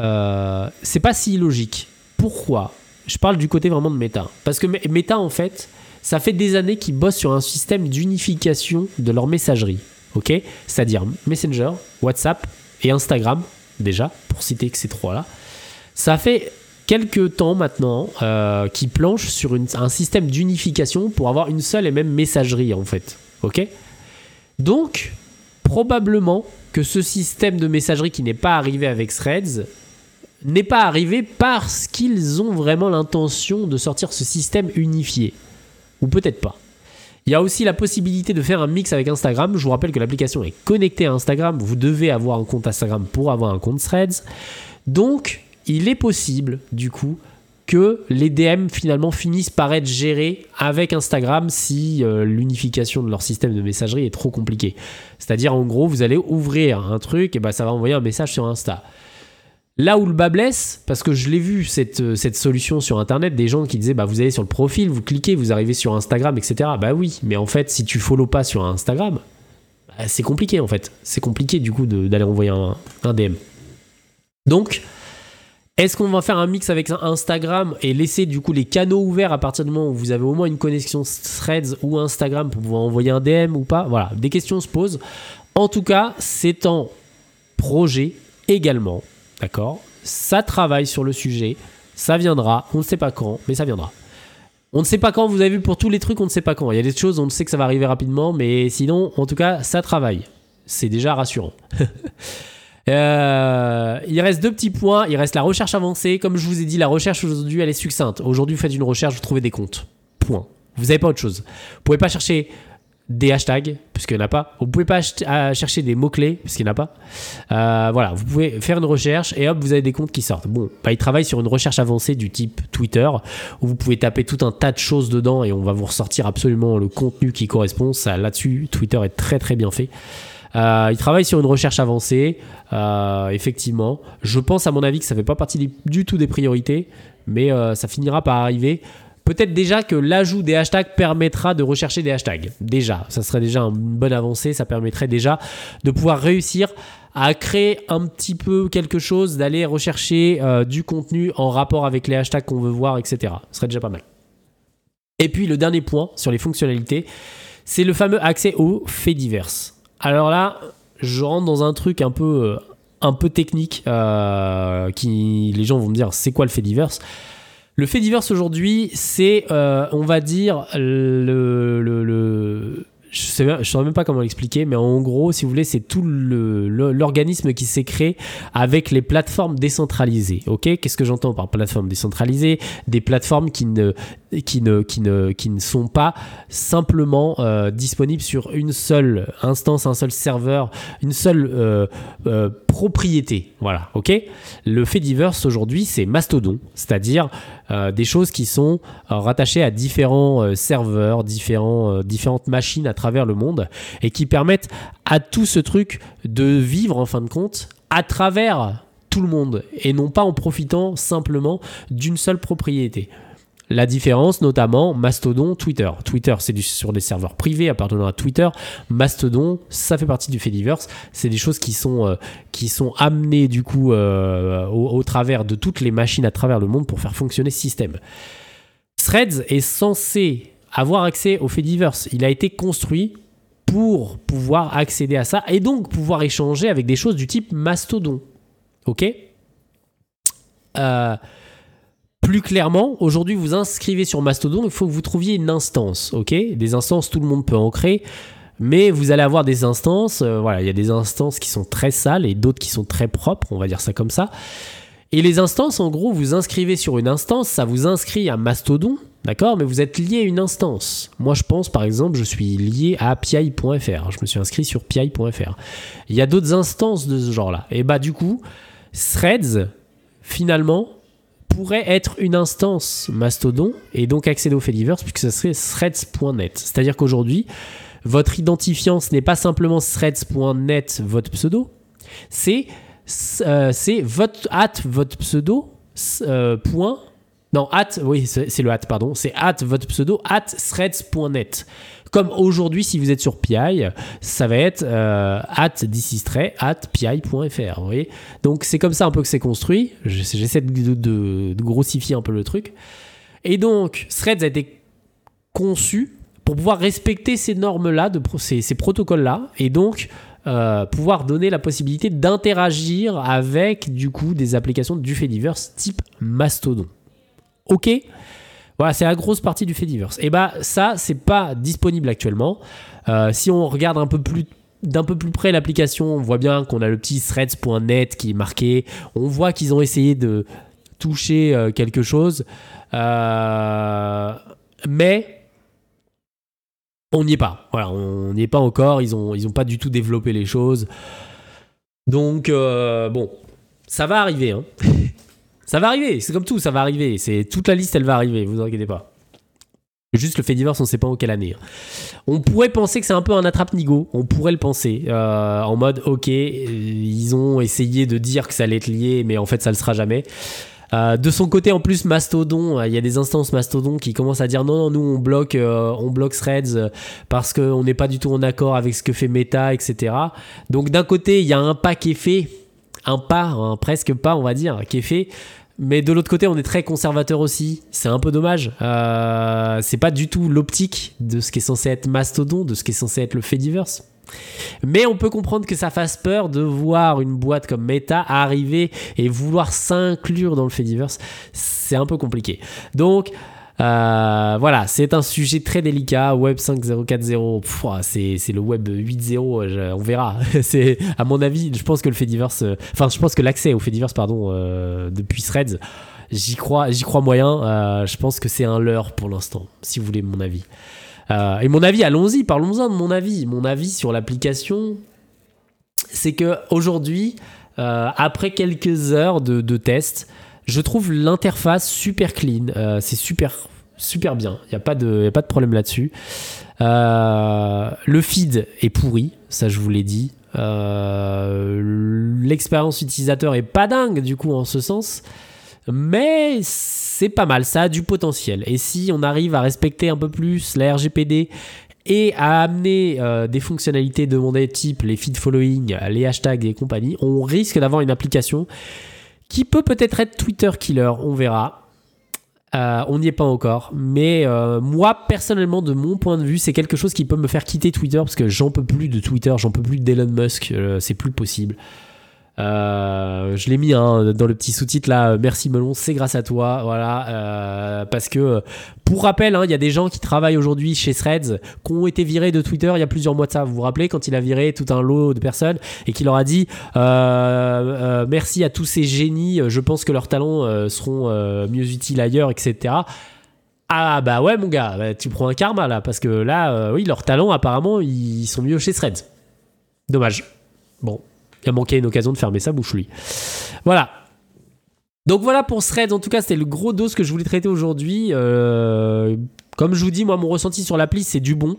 euh, c'est pas si logique. Pourquoi Je parle du côté vraiment de Meta. Parce que Meta, en fait, ça fait des années qu'ils bossent sur un système d'unification de leur messagerie. ok? C'est-à-dire Messenger, WhatsApp et Instagram, déjà, pour citer que ces trois-là. Ça fait quelques temps maintenant euh, qui planche sur un système d'unification pour avoir une seule et même messagerie en fait. Ok? Donc, probablement que ce système de messagerie qui n'est pas arrivé avec Threads n'est pas arrivé parce qu'ils ont vraiment l'intention de sortir ce système unifié. Ou peut-être pas. Il y a aussi la possibilité de faire un mix avec Instagram. Je vous rappelle que l'application est connectée à Instagram. Vous devez avoir un compte Instagram pour avoir un compte Threads. Donc, il est possible, du coup, que les DM finalement finissent par être gérés avec Instagram si euh, l'unification de leur système de messagerie est trop compliquée. C'est-à-dire, en gros, vous allez ouvrir un truc et ben, ça va envoyer un message sur Insta. Là où le bas blesse, parce que je l'ai vu cette, euh, cette solution sur internet, des gens qui disaient bah vous allez sur le profil, vous cliquez, vous arrivez sur Instagram, etc. Bah oui, mais en fait, si tu follow pas sur Instagram, bah, c'est compliqué en fait. C'est compliqué du coup d'aller envoyer un, un, DM. Donc, est-ce qu'on va faire un mix avec Instagram et laisser du coup les canaux ouverts à partir du moment où vous avez au moins une connexion Threads ou Instagram pour pouvoir envoyer un DM ou pas? Voilà, des questions se posent. En tout cas, c'est en projet également D'accord Ça travaille sur le sujet. Ça viendra. On ne sait pas quand, mais ça viendra. On ne sait pas quand, vous avez vu, pour tous les trucs, on ne sait pas quand. Il y a des choses, on sait que ça va arriver rapidement, mais sinon, en tout cas, ça travaille. C'est déjà rassurant. Euh, il reste deux petits points. Il reste la recherche avancée. Comme je vous ai dit, la recherche aujourd'hui, elle est succincte. Aujourd'hui, vous faites une recherche, vous trouvez des comptes. Point. Vous n'avez pas autre chose. Vous pouvez pas chercher des hashtags, puisqu'il n'y en a pas. Vous pouvez pas chercher des mots-clés, puisqu'il n'y en a pas. Euh, voilà, vous pouvez faire une recherche et hop, vous avez des comptes qui sortent. Bon, bah, ils travaillent sur une recherche avancée du type Twitter, où vous pouvez taper tout un tas de choses dedans et on va vous ressortir absolument le contenu qui correspond. Ça, là-dessus, Twitter est très très bien fait. Euh, ils travaillent sur une recherche avancée, euh, effectivement. Je pense à mon avis que ça fait pas partie du tout des priorités, mais ça finira par arriver. Peut-être déjà que l'ajout des hashtags permettra de rechercher des hashtags. Déjà, ça serait déjà une bonne avancée. Ça permettrait déjà de pouvoir réussir à créer un petit peu quelque chose, d'aller rechercher euh, du contenu en rapport avec les hashtags qu'on veut voir, etc. Ce serait déjà pas mal. Et puis le dernier point sur les fonctionnalités, c'est le fameux accès aux faits divers. Alors là, je rentre dans un truc un peu, euh, technique, euh, qui les gens vont me dire c'est quoi le fait divers? Le fait divers aujourd'hui, c'est, euh, on va dire, le, le, je ne saurais même pas comment l'expliquer, mais en gros, si vous voulez, c'est tout l'organisme qui s'est créé avec les plateformes décentralisées. Ok, qu'est-ce que j'entends par plateforme décentralisée Des plateformes qui ne, qui ne, qui ne, qui ne sont pas simplement euh, disponibles sur une seule instance, un seul serveur, une seule euh, euh, propriété. Voilà, ok? Le fait divers aujourd'hui, c'est Mastodon, c'est-à-dire des choses qui sont rattachées à différents serveurs, différents, différentes machines à travers le monde et qui permettent à tout ce truc de vivre en fin de compte à travers tout le monde et non pas en profitant simplement d'une seule propriété. La différence, notamment, Mastodon, Twitter. Twitter, c'est sur des serveurs privés appartenant à Twitter. Mastodon, ça fait partie du Fediverse. C'est des choses qui sont, euh, qui sont amenées, du coup, euh, au, travers de toutes les machines à travers le monde pour faire fonctionner ce système. Threads est censé avoir accès au Fediverse. Il a été construit pour pouvoir accéder à ça et donc pouvoir échanger avec des choses du type Mastodon. Ok? Euh, plus clairement, aujourd'hui, vous inscrivez sur Mastodon, il faut que vous trouviez une instance, ok? Des instances, tout le monde peut en créer, mais vous allez avoir des instances, euh, voilà, il y a des instances qui sont très sales et d'autres qui sont très propres, on va dire ça comme ça. Et les instances, en gros, vous inscrivez sur une instance, ça vous inscrit à Mastodon, d'accord? Mais vous êtes lié à une instance. Moi, je pense, par exemple, je suis lié à pi.fr. Je me suis inscrit sur pi.fr. Il y a d'autres instances de ce genre-là. Et bah, du coup, Threads, finalement, pourrait être une instance Mastodon et donc accéder au Fediverse puisque ce serait threads.net. C'est-à-dire qu'aujourd'hui, votre identifiant, ce n'est pas simplement threads.net, votre pseudo, c'est euh, votre at votre pseudo euh, point non at oui c'est le at pardon c'est at votre pseudo at threads.net comme aujourd'hui, si vous êtes sur PI, ça va être euh, at at pi.fr. Vous voyez Donc c'est comme ça un peu que c'est construit. J'essaie de, grossifier un peu le truc. Et donc, Threads a été conçu pour pouvoir respecter ces normes-là, ces, ces protocoles-là. Et donc, euh, pouvoir donner la possibilité d'interagir avec du coup des applications du Fediverse type Mastodon. Ok? C'est la grosse partie du Fediverse. Et bah ça, c'est pas disponible actuellement. Euh, si on regarde un peu plus d'un peu plus près l'application, on voit bien qu'on a le petit threads.net qui est marqué. On voit qu'ils ont essayé de toucher euh, quelque chose. mais on n'y est pas. Voilà, on n'y est pas encore. Ils ont, ils ont pas du tout développé les choses. Donc, euh, bon, ça va arriver. Hein. ça va arriver. C'est comme tout, ça va arriver. C'est toute la liste, elle va arriver. Vous inquiétez pas. Juste le fait divers, on ne sait pas en quelle année. Hein. On pourrait penser que c'est un peu un attrape-nigo. On pourrait le penser. Euh, en mode, ok, ils ont essayé de dire que ça allait être lié, mais en fait, ça ne le sera jamais. Euh, de son côté, en plus, Mastodon, euh, il y a des instances Mastodon qui commencent à dire non, non, nous on bloque, on bloque Threads parce qu'on n'est pas du tout en accord avec ce que fait Meta, etc. Donc d'un côté, il y a un pas qui est fait, un pas, presque pas, on va dire, qui est fait. Mais de l'autre côté, on est très conservateur aussi. C'est un peu dommage. c'est pas du tout l'optique de ce qui est censé être Mastodon, de ce qui est censé être le Fediverse. Mais on peut comprendre que ça fasse peur de voir une boîte comme Meta arriver et vouloir s'inclure dans le Fediverse. C'est un peu compliqué. Donc, euh, voilà, c'est un sujet très délicat. Web 5.0.4.0, c'est le Web 8.0, on verra. c'est à mon avis, je pense que le euh, enfin, je pense que l'accès au Fediverse, pardon, euh, depuis Threads, j'y crois, j'y crois moyen. je pense que c'est un leurre pour l'instant, si vous voulez mon avis. Euh, et mon avis, allons-y, parlons-en de mon avis. Mon avis sur l'application, c'est que aujourd'hui, euh, après quelques heures de, de test, je trouve l'interface super clean. Euh, c'est super, super bien. Il n'y a, pas de, a pas de problème là-dessus. le feed est pourri, ça je vous l'ai dit. L'expérience utilisateur est pas dingue du coup en ce sens. Mais c'est pas mal, ça a du potentiel. Et si on arrive à respecter un peu plus la RGPD et à amener euh, des fonctionnalités demandées type les feed following, les hashtags et compagnie, on risque d'avoir une application qui peut peut-être être Twitter killer, on verra. Euh, on n'y est pas encore, mais euh, moi personnellement, de mon point de vue, c'est quelque chose qui peut me faire quitter Twitter parce que j'en peux plus de Twitter, j'en peux plus d'Elon Musk, c'est plus possible. Euh, je l'ai mis hein, dans le petit sous-titre là. Merci Melon, c'est grâce à toi. Voilà, euh, parce que pour rappel, hein, il y a des gens qui travaillent aujourd'hui chez Threads, qui ont été virés de Twitter il y a plusieurs mois de ça. Vous vous rappelez quand il a viré tout un lot de personnes et qu'il leur a dit euh, merci à tous ces génies. Je pense que leurs talents seront mieux utiles ailleurs, etc. Ah bah ouais mon gars, bah, tu prends un karma là parce que là, oui, leurs talents apparemment ils sont mieux chez Threads. Dommage. Bon, il a manqué une occasion de fermer sa bouche, lui. Voilà. Donc voilà pour Threads. En tout cas, c'était le gros dos que je voulais traiter aujourd'hui. Euh, comme je vous dis, moi, mon ressenti sur l'appli, c'est du bon.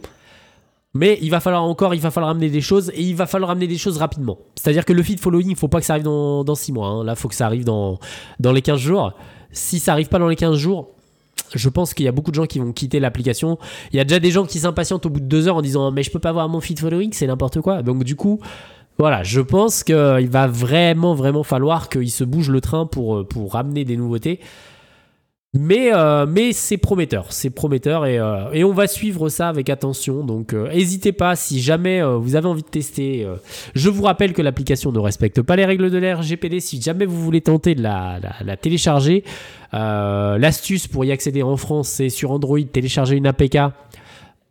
Mais il va falloir encore, il va falloir amener des choses et il va falloir amener des choses rapidement. C'est-à-dire que le feed following, il faut pas que ça arrive dans, dans 6 mois. Hein. Là, il faut que ça arrive dans, les 15 jours. Si ça arrive pas dans les 15 jours, je pense qu'il y a beaucoup de gens qui vont quitter l'application. Il y a déjà des gens qui s'impatientent au bout de 2 heures en disant mais je peux pas voir mon feed following, c'est n'importe quoi. Donc du coup, voilà, je pense qu'il va vraiment, vraiment falloir qu'il se bouge le train pour, euh, pour ramener des nouveautés. Mais, euh, mais c'est prometteur, c'est prometteur et, euh, on va suivre ça avec attention. Donc n'hésitez pas si jamais vous avez envie de tester. je vous rappelle que l'application ne respecte pas les règles de l'RGPD. Si jamais vous voulez tenter de la, la télécharger, l'astuce pour y accéder en France, c'est sur Android, télécharger une APK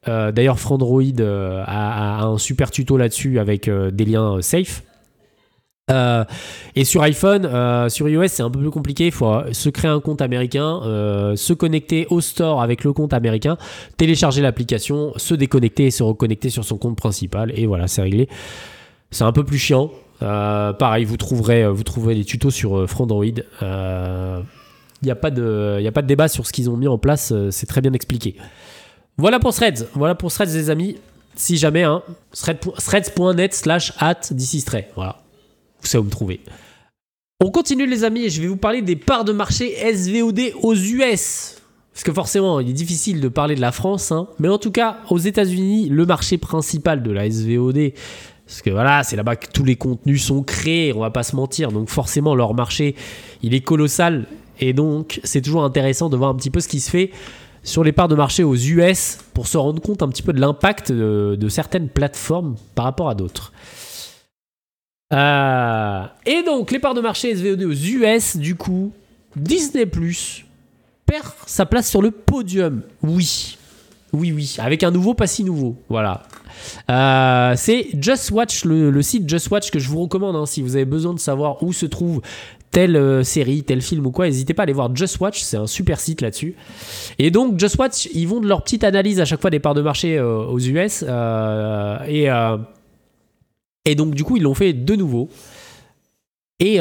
euh, d'ailleurs, Frandroid euh, a, un super tuto là-dessus avec euh, des liens safe. et sur iPhone, sur iOS, c'est un peu plus compliqué. Il faut se créer un compte américain, se connecter au store avec le compte américain, télécharger l'application, se déconnecter et se reconnecter sur son compte principal. Et voilà, c'est réglé. C'est un peu plus chiant. pareil, vous trouverez, vous trouverez des tutos sur Frandroid. Il n'y a, a pas de débat sur ce qu'ils ont mis en place. c'est très bien expliqué. Voilà pour Threads. Voilà pour Threads, les amis. Si jamais, hein, threads.net slash at stray. Voilà. Vous savez où me trouver. On continue, les amis, et je vais vous parler des parts de marché SVOD aux US. Parce que forcément, il est difficile de parler de la France, hein. mais en tout cas, aux États-Unis, le marché principal de la SVOD, parce que voilà, c'est là-bas que tous les contenus sont créés, on va pas se mentir, donc forcément, leur marché, il est colossal, et donc c'est toujours intéressant de voir un petit peu ce qui se fait sur les parts de marché aux US pour se rendre compte un petit peu de l'impact de, certaines plateformes par rapport à d'autres. Euh, et donc, les parts de marché SVOD aux US, du coup, Disney Plus perd sa place sur le podium. Oui. Oui, oui. Avec un nouveau, pas si nouveau. Voilà. Euh, c'est Just Watch, le, site Just Watch que je vous recommande hein, si vous avez besoin de savoir où se trouve telle euh, série, tel film ou quoi, n'hésitez pas à aller voir Just Watch, c'est un super site là-dessus. Et donc Just Watch, ils vont de leur petite analyse à chaque fois des parts de marché euh, aux US et et donc du coup ils l'ont fait de nouveau. Et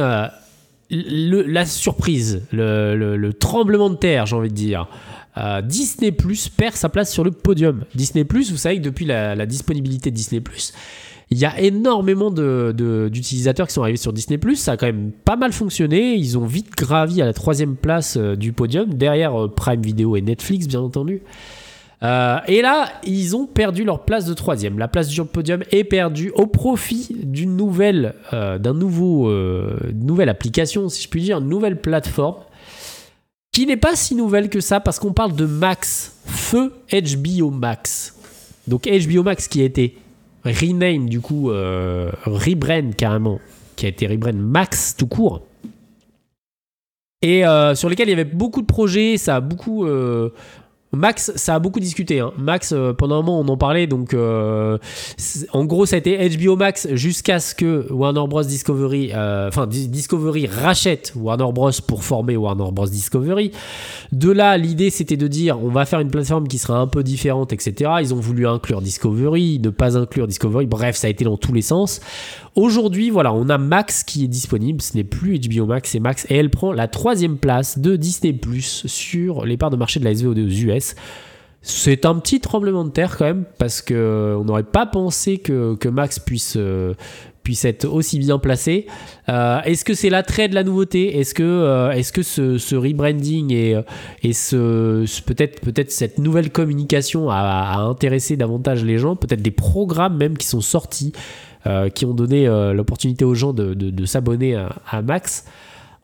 la surprise, le, tremblement de terre, j'ai envie de dire. Euh, Disney Plus perd sa place sur le podium. Disney Plus, vous savez que depuis la, disponibilité de Disney Plus, il y a énormément d'utilisateurs qui sont arrivés sur Disney. Ça a quand même pas mal fonctionné. Ils ont vite gravi à la troisième place euh, du podium, derrière euh, Prime Video et Netflix, bien entendu. et là, ils ont perdu leur place de troisième. La place du podium est perdue au profit d'une nouvelle, nouveau, nouvelle application, si je puis dire, une nouvelle plateforme qui n'est pas si nouvelle que ça parce qu'on parle de Max, feu HBO Max. Donc HBO Max qui a été rename du coup, euh, rebrand carrément, qui a été rebrand Max tout court. Et euh, sur lesquels il y avait beaucoup de projets, ça a beaucoup euh, Max, ça a beaucoup discuté. Hein. Max, euh, pendant un moment, on en parlait. Donc, euh, en gros, ça a été HBO Max jusqu'à ce que Warner Bros. Discovery, euh, enfin, Discovery rachète Warner Bros. pour former Warner Bros. Discovery. De là, l'idée, c'était de dire on va faire une plateforme qui sera un peu différente, etc. Ils ont voulu inclure Discovery, ne pas inclure Discovery. Bref, ça a été dans tous les sens. Aujourd'hui, voilà, on a Max qui est disponible. Ce n'est plus HBO Max, c'est Max. Et elle prend la troisième place de Disney Plus sur les parts de marché de la SVOD aux US. C'est un petit tremblement de terre quand même, parce qu'on n'aurait pas pensé que, Max puisse, euh, puisse être aussi bien placé. Euh, est-ce que c'est l'attrait de la nouveauté? Est-ce que, euh, est-ce que ce, rebranding et, et ce, peut-être, peut-être cette nouvelle communication a, intéressé davantage les gens? Peut-être des programmes même qui sont sortis euh, qui ont donné euh, l'opportunité aux gens de, s'abonner à, Max.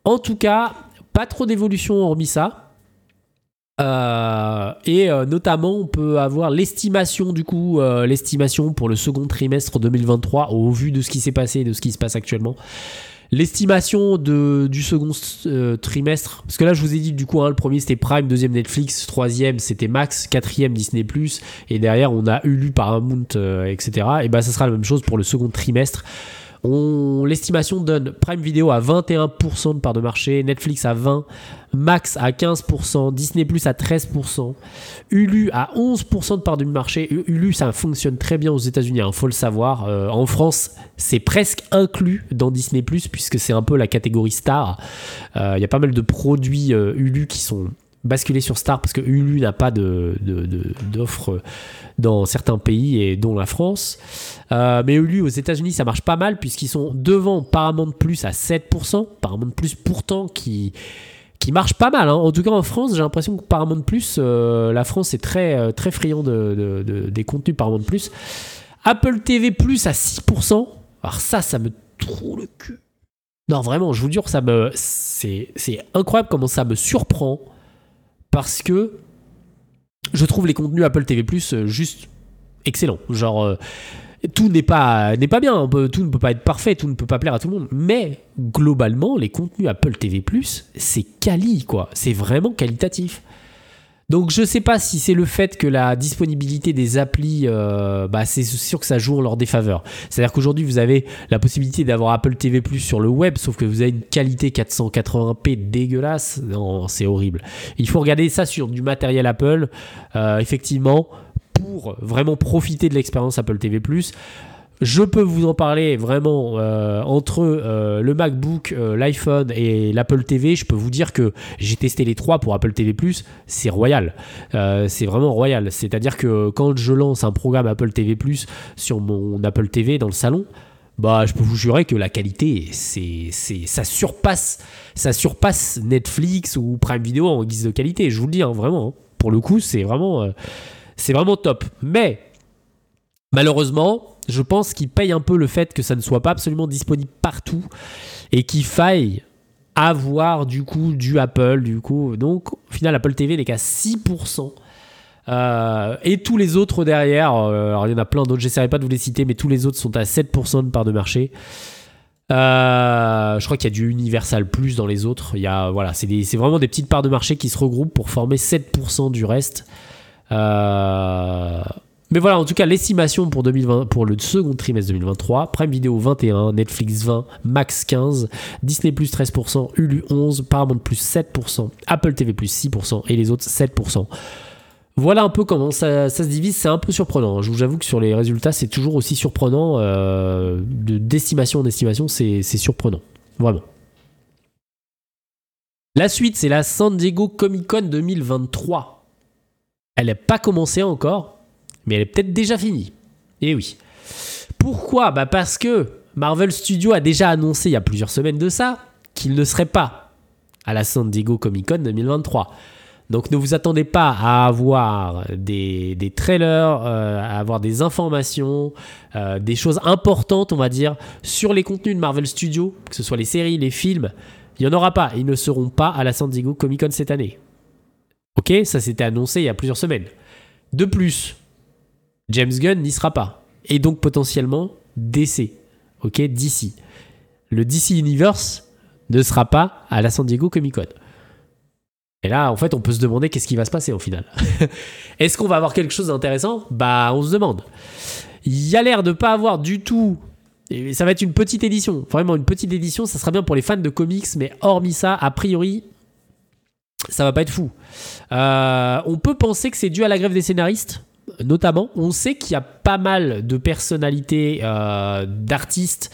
En tout cas, pas trop d'évolution hormis ça. Euh, et notamment, on peut avoir l'estimation du coup, l'estimation pour le second trimestre 2023 au vu de ce qui s'est passé et de ce qui se passe actuellement. L'estimation du second euh, trimestre, parce que là je vous ai dit du coup, hein, le premier c'était Prime, deuxième Netflix, troisième c'était Max, quatrième Disney ⁇ et derrière on a Hulu, Paramount, euh, etc. Et bah ça sera la même chose pour le second trimestre. L'estimation donne Prime Video à 21% de part de marché, Netflix à 20%, Max à 15%, Disney Plus à 13%, Hulu à 11% de part du marché. Hulu, ça fonctionne très bien aux États-Unis, il hein, faut le savoir. Euh, en France, c'est presque inclus dans Disney Plus, puisque c'est un peu la catégorie star. Euh, il y a pas mal de produits euh, Hulu qui sont basculés sur Star parce que Hulu n'a pas d'offres de, dans certains pays et dont la France. Euh, mais Hulu aux États-Unis, ça marche pas mal puisqu'ils sont devant Paramount Plus à 7%. Paramount Plus pourtant qui qui marche pas mal. Hein. En tout cas en France, j'ai l'impression que Paramount Plus, euh, la France est très euh, très friand de, des contenus Paramount Plus. Apple TV Plus à 6%. Alors ça, ça me trouve le cul. Non, vraiment, je vous jure, ça me, c'est incroyable comment ça me surprend parce que je trouve les contenus Apple TV Plus euh, juste excellents. Genre, euh, tout n'est pas, n'est pas bien, tout ne peut pas être parfait, tout ne peut pas plaire à tout le monde. Mais globalement, les contenus Apple TV c'est quali, quoi. C'est vraiment qualitatif. Donc je sais pas si c'est le fait que la disponibilité des applis, euh, bah, c'est sûr que ça joue en leur défaveur. C'est-à-dire qu'aujourd'hui vous avez la possibilité d'avoir Apple TV Plus sur le web, sauf que vous avez une qualité 480p dégueulasse. Non, c'est horrible. Il faut regarder ça sur du matériel Apple. Euh, effectivement, pour vraiment profiter de l'expérience Apple TV. Je peux vous en parler vraiment euh, entre euh, le MacBook, euh, l'iPhone et l'Apple TV. Je peux vous dire que j'ai testé les trois pour Apple TV+. C'est royal. c'est vraiment royal. C'est-à-dire que quand je lance un programme Apple TV+, sur mon Apple TV dans le salon, bah, je peux vous jurer que la qualité, c'est, c'est, ça surpasse, ça surpasse Netflix ou Prime Video en guise de qualité. Je vous le dis, hein, vraiment. Hein. Pour le coup, c'est vraiment, c'est vraiment top. Mais malheureusement, je pense qu'il paye un peu le fait que ça ne soit pas absolument disponible partout et qu'il faille avoir du coup du Apple du coup donc au final Apple TV n'est qu'à 6% euh, et tous les autres derrière euh, alors il y en a plein d'autres j'essaierai pas de vous les citer mais tous les autres sont à 7% de part de marché Euh, je crois qu'il y a du Universal Plus dans les autres. Il y a, voilà, c'est, vraiment des petites parts de marché qui se regroupent pour former 7% du reste. Mais voilà, en tout cas, l'estimation pour, 2020, pour le second trimestre 2023, Prime Video 21, Netflix 20, Max 15, Disney Plus 13%, Hulu 11, Paramount Plus 7%, Apple TV Plus 6% et les autres 7%. Voilà un peu comment ça, se divise, c'est un peu surprenant. Je vous avoue que sur les résultats, c'est toujours aussi surprenant. Euh, d'estimation en estimation, c'est surprenant. Vraiment. La suite, c'est la San Diego Comic Con 2023. Elle n'a pas commencé encore, mais elle est peut-être déjà finie. Et eh oui. Pourquoi? Bah Parce que Marvel Studios a déjà annoncé il y a plusieurs semaines de ça qu'il ne serait pas à la San Diego Comic Con 2023. Donc ne vous attendez pas à avoir des, trailers, euh, à avoir des informations, euh, des choses importantes, on va dire, sur les contenus de Marvel Studios, que ce soit les séries, les films. Il n'y en aura pas. Ils ne seront pas à la San Diego Comic Con cette année. Ok, ça s'était annoncé il y a plusieurs semaines. De plus, James Gunn n'y sera pas. Et donc potentiellement DC. Ok, DC. Le DC Universe ne sera pas à la San Diego Comic Con. Et là, en fait, on peut se demander qu'est-ce qui va se passer au final. Est-ce qu'on va avoir quelque chose d'intéressant? Bah, on se demande. Il y a l'air de pas avoir du tout. Et ça va être une petite édition, vraiment une petite édition. Ça sera bien pour les fans de comics, mais hormis ça, a priori, ça va pas être fou. Euh, on peut penser que c'est dû à la grève des scénaristes, notamment. On sait qu'il y a pas mal de personnalités, euh, d'artistes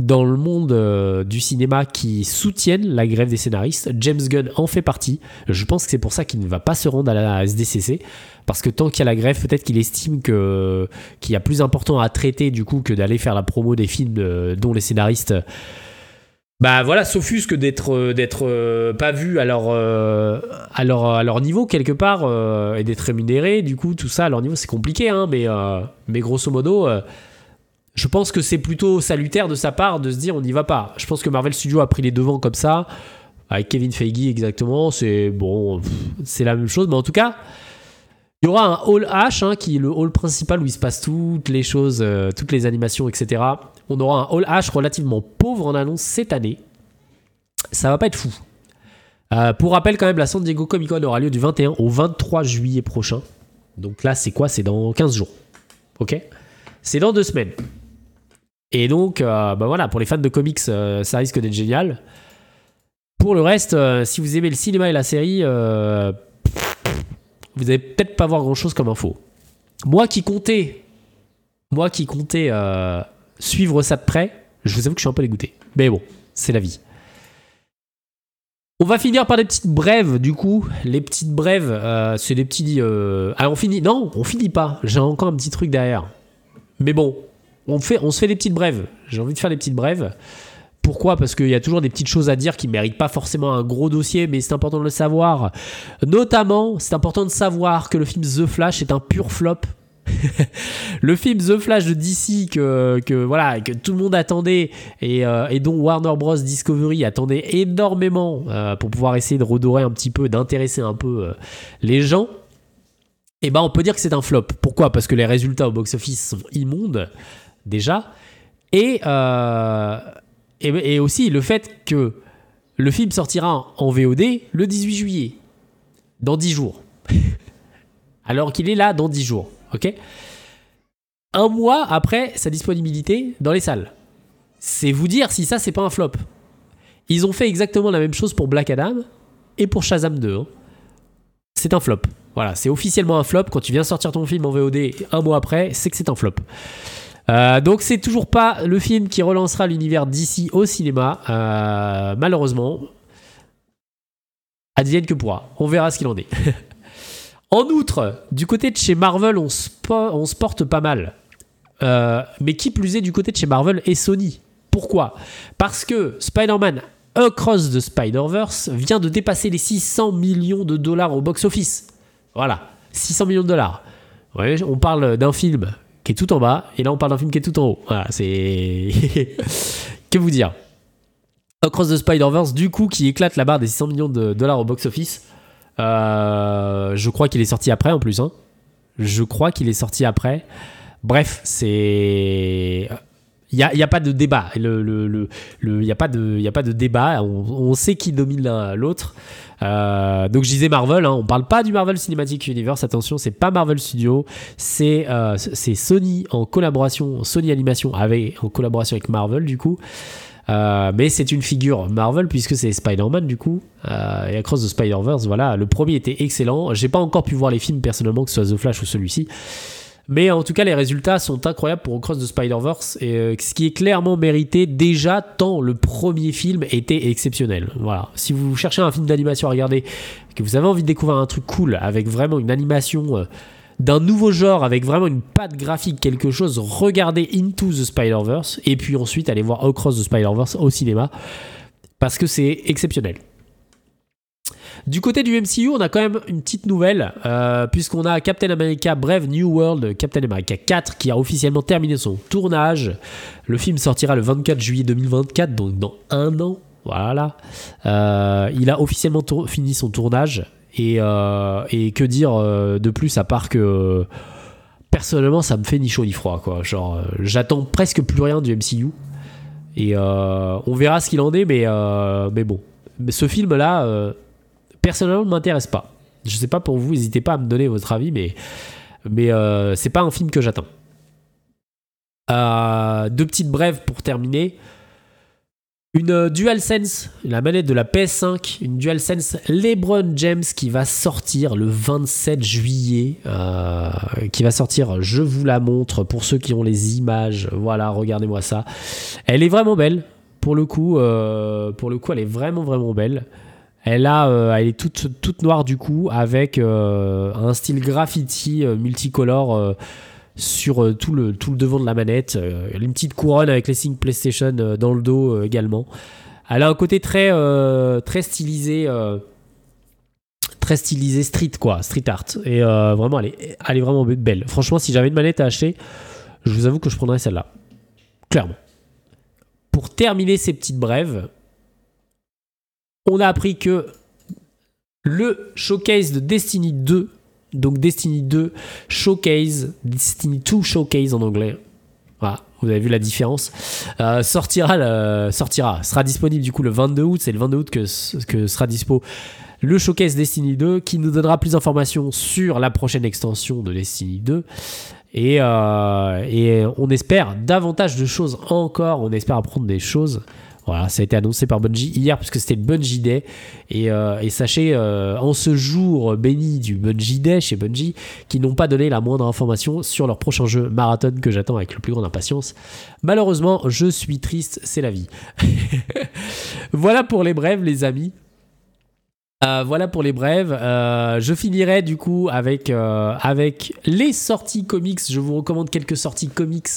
dans le monde euh, du cinéma qui soutiennent la grève des scénaristes. James Gunn en fait partie. Je pense que c'est pour ça qu'il ne va pas se rendre à la SDCC. Parce que tant qu'il y a la grève, peut-être qu'il estime qu'il y a plus important à traiter du coup que d'aller faire la promo des films euh, dont les scénaristes bah voilà, s'offusquent d'être euh, d'être pas vus à leur, à leur, à leur niveau quelque part et d'être rémunérés. Du coup, tout ça à leur niveau, c'est compliqué, hein, mais, mais grosso modo, je pense que c'est plutôt salutaire de sa part de se dire on n'y va pas. Je pense que Marvel Studios a pris les devants comme ça, avec Kevin Feige exactement. C'est bon, c'est la même chose, mais en tout cas, il y aura un hall H, hein, qui est le hall principal où il se passe toutes les choses, euh, toutes les animations, etc. On aura un hall H relativement pauvre en annonce cette année. Ça va pas être fou. Euh, pour rappel, quand même, la San Diego Comic Con aura lieu du 21 au 23 juillet prochain. Donc là, c'est quoi? C'est dans 15 jours. Ok? C'est dans deux semaines. Et donc, euh, bah voilà, pour les fans de comics, euh, ça risque d'être génial. Pour le reste, si vous aimez le cinéma et la série, vous n'allez peut-être pas voir grand-chose comme info. Moi qui comptais, moi qui comptais suivre ça de près, je vous avoue que je suis un peu dégoûté. Mais bon, c'est la vie. On va finir par des petites brèves, du coup. Les petites brèves, c'est des petits. Ah, on finit. Non, on finit pas. J'ai encore un petit truc derrière. Mais bon, on, fait, on se fait des petites brèves. J'ai envie de faire des petites brèves. Pourquoi? Parce qu'il y a toujours des petites choses à dire qui ne méritent pas forcément un gros dossier, mais c'est important de le savoir. Notamment, c'est important de savoir que le film The Flash est un pur flop. le film The Flash de DC que, voilà, que tout le monde attendait euh, et, dont Warner Bros. Discovery attendait énormément euh, pour pouvoir essayer de redorer un petit peu, d'intéresser un peu euh, les gens. Et eh ben on peut dire que c'est un flop. Pourquoi? Parce que les résultats au box-office sont immondes déjà. Euh, et, et, aussi le fait que le film sortira en VOD le 18 juillet, dans 10 jours. Alors qu'il est là dans 10 jours. Ok un mois après sa disponibilité dans les salles. C'est vous dire si ça, c'est pas un flop. Ils ont fait exactement la même chose pour Black Adam et pour Shazam 2. Hein. C'est un flop. Voilà, c'est officiellement un flop. Quand tu viens sortir ton film en VOD un mois après, c'est que c'est un flop. Euh, donc c'est toujours pas le film qui relancera l'univers d'ici au cinéma, euh, malheureusement. Advienne que pourra. On verra ce qu'il en est. en outre, du côté de chez Marvel, on se, porte pas mal. Euh, mais qui plus est du côté de chez Marvel et Sony? Pourquoi? Parce que Spider-Man Across the Spider-Verse vient de dépasser les 600 millions de dollars au box-office. Voilà, 600 millions de dollars. on parle d'un film qui est tout en bas, et là on parle d'un film qui est tout en haut. Voilà, c'est. que vous dire Across the Spider-Verse, du coup, qui éclate la barre des 600 millions de dollars au box-office. Euh, je crois qu'il est sorti après en plus. Hein. Je crois qu'il est sorti après. Bref, c'est. Il n'y a, y a, pas de débat. Il le, n'y a, pas de, y a pas de débat. On, sait qui domine l'un l'autre. Euh, donc je disais Marvel, hein. on parle pas du Marvel Cinematic Universe, attention, c'est pas Marvel Studio, c'est euh, Sony en collaboration, Sony Animation avec, en collaboration avec Marvel du coup. Euh, mais c'est une figure Marvel puisque c'est Spider-Man du coup. et Across the Spider-Verse, voilà, le premier était excellent. J'ai pas encore pu voir les films personnellement, que ce soit The Flash ou celui-ci. Mais en tout cas, les résultats sont incroyables pour Cross the Spider-Verse, et euh, ce qui est clairement mérité déjà tant le premier film était exceptionnel. Voilà. Si vous cherchez un film d'animation à regarder, que vous avez envie de découvrir un truc cool avec vraiment une animation euh, d'un nouveau genre, avec vraiment une patte graphique, quelque chose, regardez Into the Spider-Verse, et puis ensuite allez voir Across the Spider-Verse au cinéma, parce que c'est exceptionnel. Du côté du MCU, on a quand même une petite nouvelle, euh, puisqu'on a Captain America Brave New World, Captain America 4, qui a officiellement terminé son tournage. Le film sortira le 24 juillet 2024, donc dans un an. Voilà. Euh, il a officiellement fini son tournage. Et, euh, et que dire de plus à part que personnellement ça me fait ni chaud ni froid quoi. Genre j'attends presque plus rien du MCU. Et on verra ce qu'il en est, mais, mais bon. Ce film là personnellement ne m'intéresse pas. Je sais pas pour vous, n'hésitez pas à me donner votre avis, mais, mais euh, c'est pas un film que j'attends. Euh, deux petites brèves pour terminer. Une DualSense, la manette de la PS5, une DualSense LeBron James qui va sortir le 27 juillet. Euh, qui va sortir, je vous la montre pour ceux qui ont les images. Voilà, regardez-moi ça. Elle est vraiment belle. Pour le coup, pour le coup, elle est vraiment vraiment belle. Elle, a, euh, elle est toute, noire du coup, avec euh, un style graffiti euh, multicolore sur tout, le, tout le devant de la manette. une petite couronne avec les signes PlayStation dans le dos également. Elle a un côté très, très stylisé. très stylisé street quoi, street art. Et vraiment, elle est, elle est vraiment belle. Franchement, si j'avais une manette à acheter, je vous avoue que je prendrais celle-là. Clairement. Pour terminer ces petites brèves, on a appris que le showcase de Destiny 2, donc Destiny 2 Showcase, Destiny 2 Showcase en anglais, voilà, vous avez vu la différence, euh, sortira, sortira, sera disponible du coup le 22 août, c'est le 22 août que, que sera dispo le showcase Destiny 2 qui nous donnera plus d'informations sur la prochaine extension de Destiny 2. Et, euh, et on espère davantage de choses encore, on espère apprendre des choses voilà, ça a été annoncé par Bungie hier puisque c'était le Bungie Day. Et, euh, sachez, euh, en ce jour béni du Bungie Day chez Bungie, qu'ils n'ont pas donné la moindre information sur leur prochain jeu Marathon que j'attends avec le plus grande impatience. Malheureusement, je suis triste, c'est la vie. voilà pour les brèves, les amis. Euh, voilà pour les brèves. je finirai du coup avec, avec les sorties comics. Je vous recommande quelques sorties comics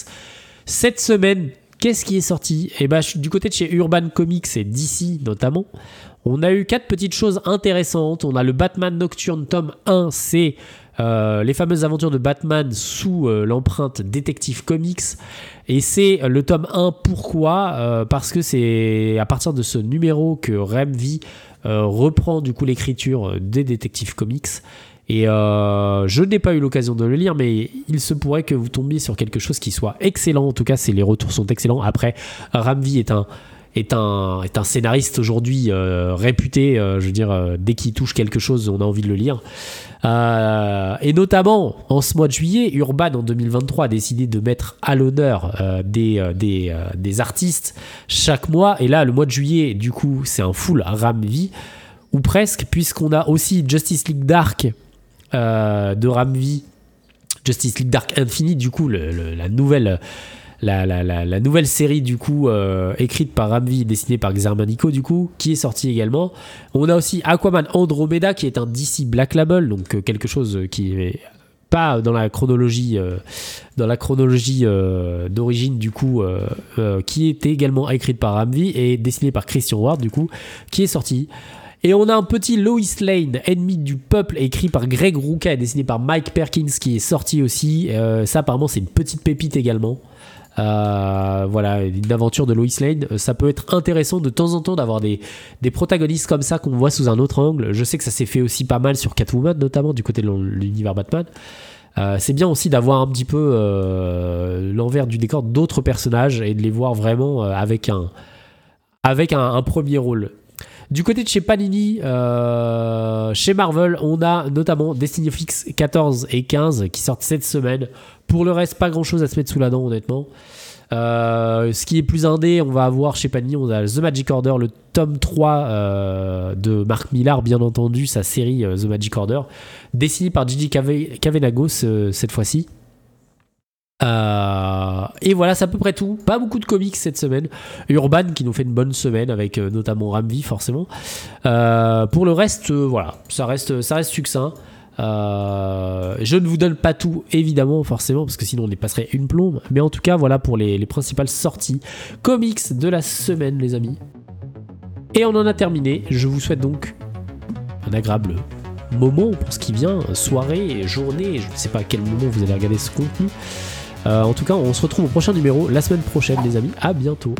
cette semaine Qu'est-ce qui est sorti? Eh ben, du côté de chez Urban Comics et DC notamment. On a eu quatre petites choses intéressantes. On a le Batman Nocturne tome 1, c'est euh, les fameuses aventures de Batman sous euh, l'empreinte Detective Comics. Et c'est le tome 1, pourquoi? Euh, Parce que c'est à partir de ce numéro que Remvi reprend du coup l'écriture des Detective Comics. Et euh, je n'ai pas eu l'occasion de le lire, mais il se pourrait que vous tombiez sur quelque chose qui soit excellent. En tout cas, les retours sont excellents. Après, Ramvi est un, est un, est un scénariste aujourd'hui euh, réputé. Euh, je veux dire, dès qu'il touche quelque chose, on a envie de le lire. et notamment, en ce mois de juillet, Urban en 2023 a décidé de mettre à l'honneur des, des, des, artistes chaque mois. Et là, le mois de juillet, du coup, c'est un full Ramvi, ou presque, puisqu'on a aussi Justice League Dark de Ramvi, Justice League Dark Infinite, du coup, la nouvelle. La, nouvelle série du coup euh, écrite par Ramvi dessinée par Xermanico du coup qui est sortie également on a aussi Aquaman Andromeda qui est un DC Black Label donc euh, quelque chose qui est pas dans la chronologie dans la chronologie d'origine du coup qui était également écrite par Ramvi et dessinée par Christian Ward du coup qui est sorti et on a un petit Lois Lane, ennemi du peuple, écrit par Greg Rucka et dessiné par Mike Perkins, qui est sorti aussi. Euh, ça, apparemment, c'est une petite pépite également. Euh, voilà, une aventure de Lois Lane. Euh, ça peut être intéressant de temps en temps d'avoir des, des protagonistes comme ça qu'on voit sous un autre angle. Je sais que ça s'est fait aussi pas mal sur Catwoman, notamment du côté de l'univers Batman. C'est bien aussi d'avoir un petit peu l'envers du décor d'autres personnages et de les voir vraiment avec un, avec un, premier rôle. Du côté de chez Panini, chez Marvel, on a notamment Destiny of X 14 et 15 qui sortent cette semaine. Pour le reste, pas grand chose à se mettre sous la dent, honnêtement. Euh, ce qui est plus indé, on va avoir chez Panini, on a The Magic Order, le tome 3 euh, de Mark Millar, bien entendu, sa série euh, The Magic Order, dessiné par Gigi Kavenagos cette fois-ci. Et voilà, c'est à peu près tout. Pas beaucoup de comics cette semaine. Urban qui nous fait une bonne semaine avec notamment Ramvi forcément. pour le reste, voilà, ça reste, ça reste succinct. Euh, je ne vous donne pas tout, évidemment, forcément, parce que sinon on y passerait une plombe. Mais en tout cas, voilà pour les, principales sorties comics de la semaine, les amis. Et on en a terminé. Je vous souhaite donc un agréable moment pour ce qui vient, soirée, journée. Je ne sais pas à quel moment vous allez regarder ce contenu. Euh, en tout cas, on se retrouve au prochain numéro la semaine prochaine, les amis. À bientôt.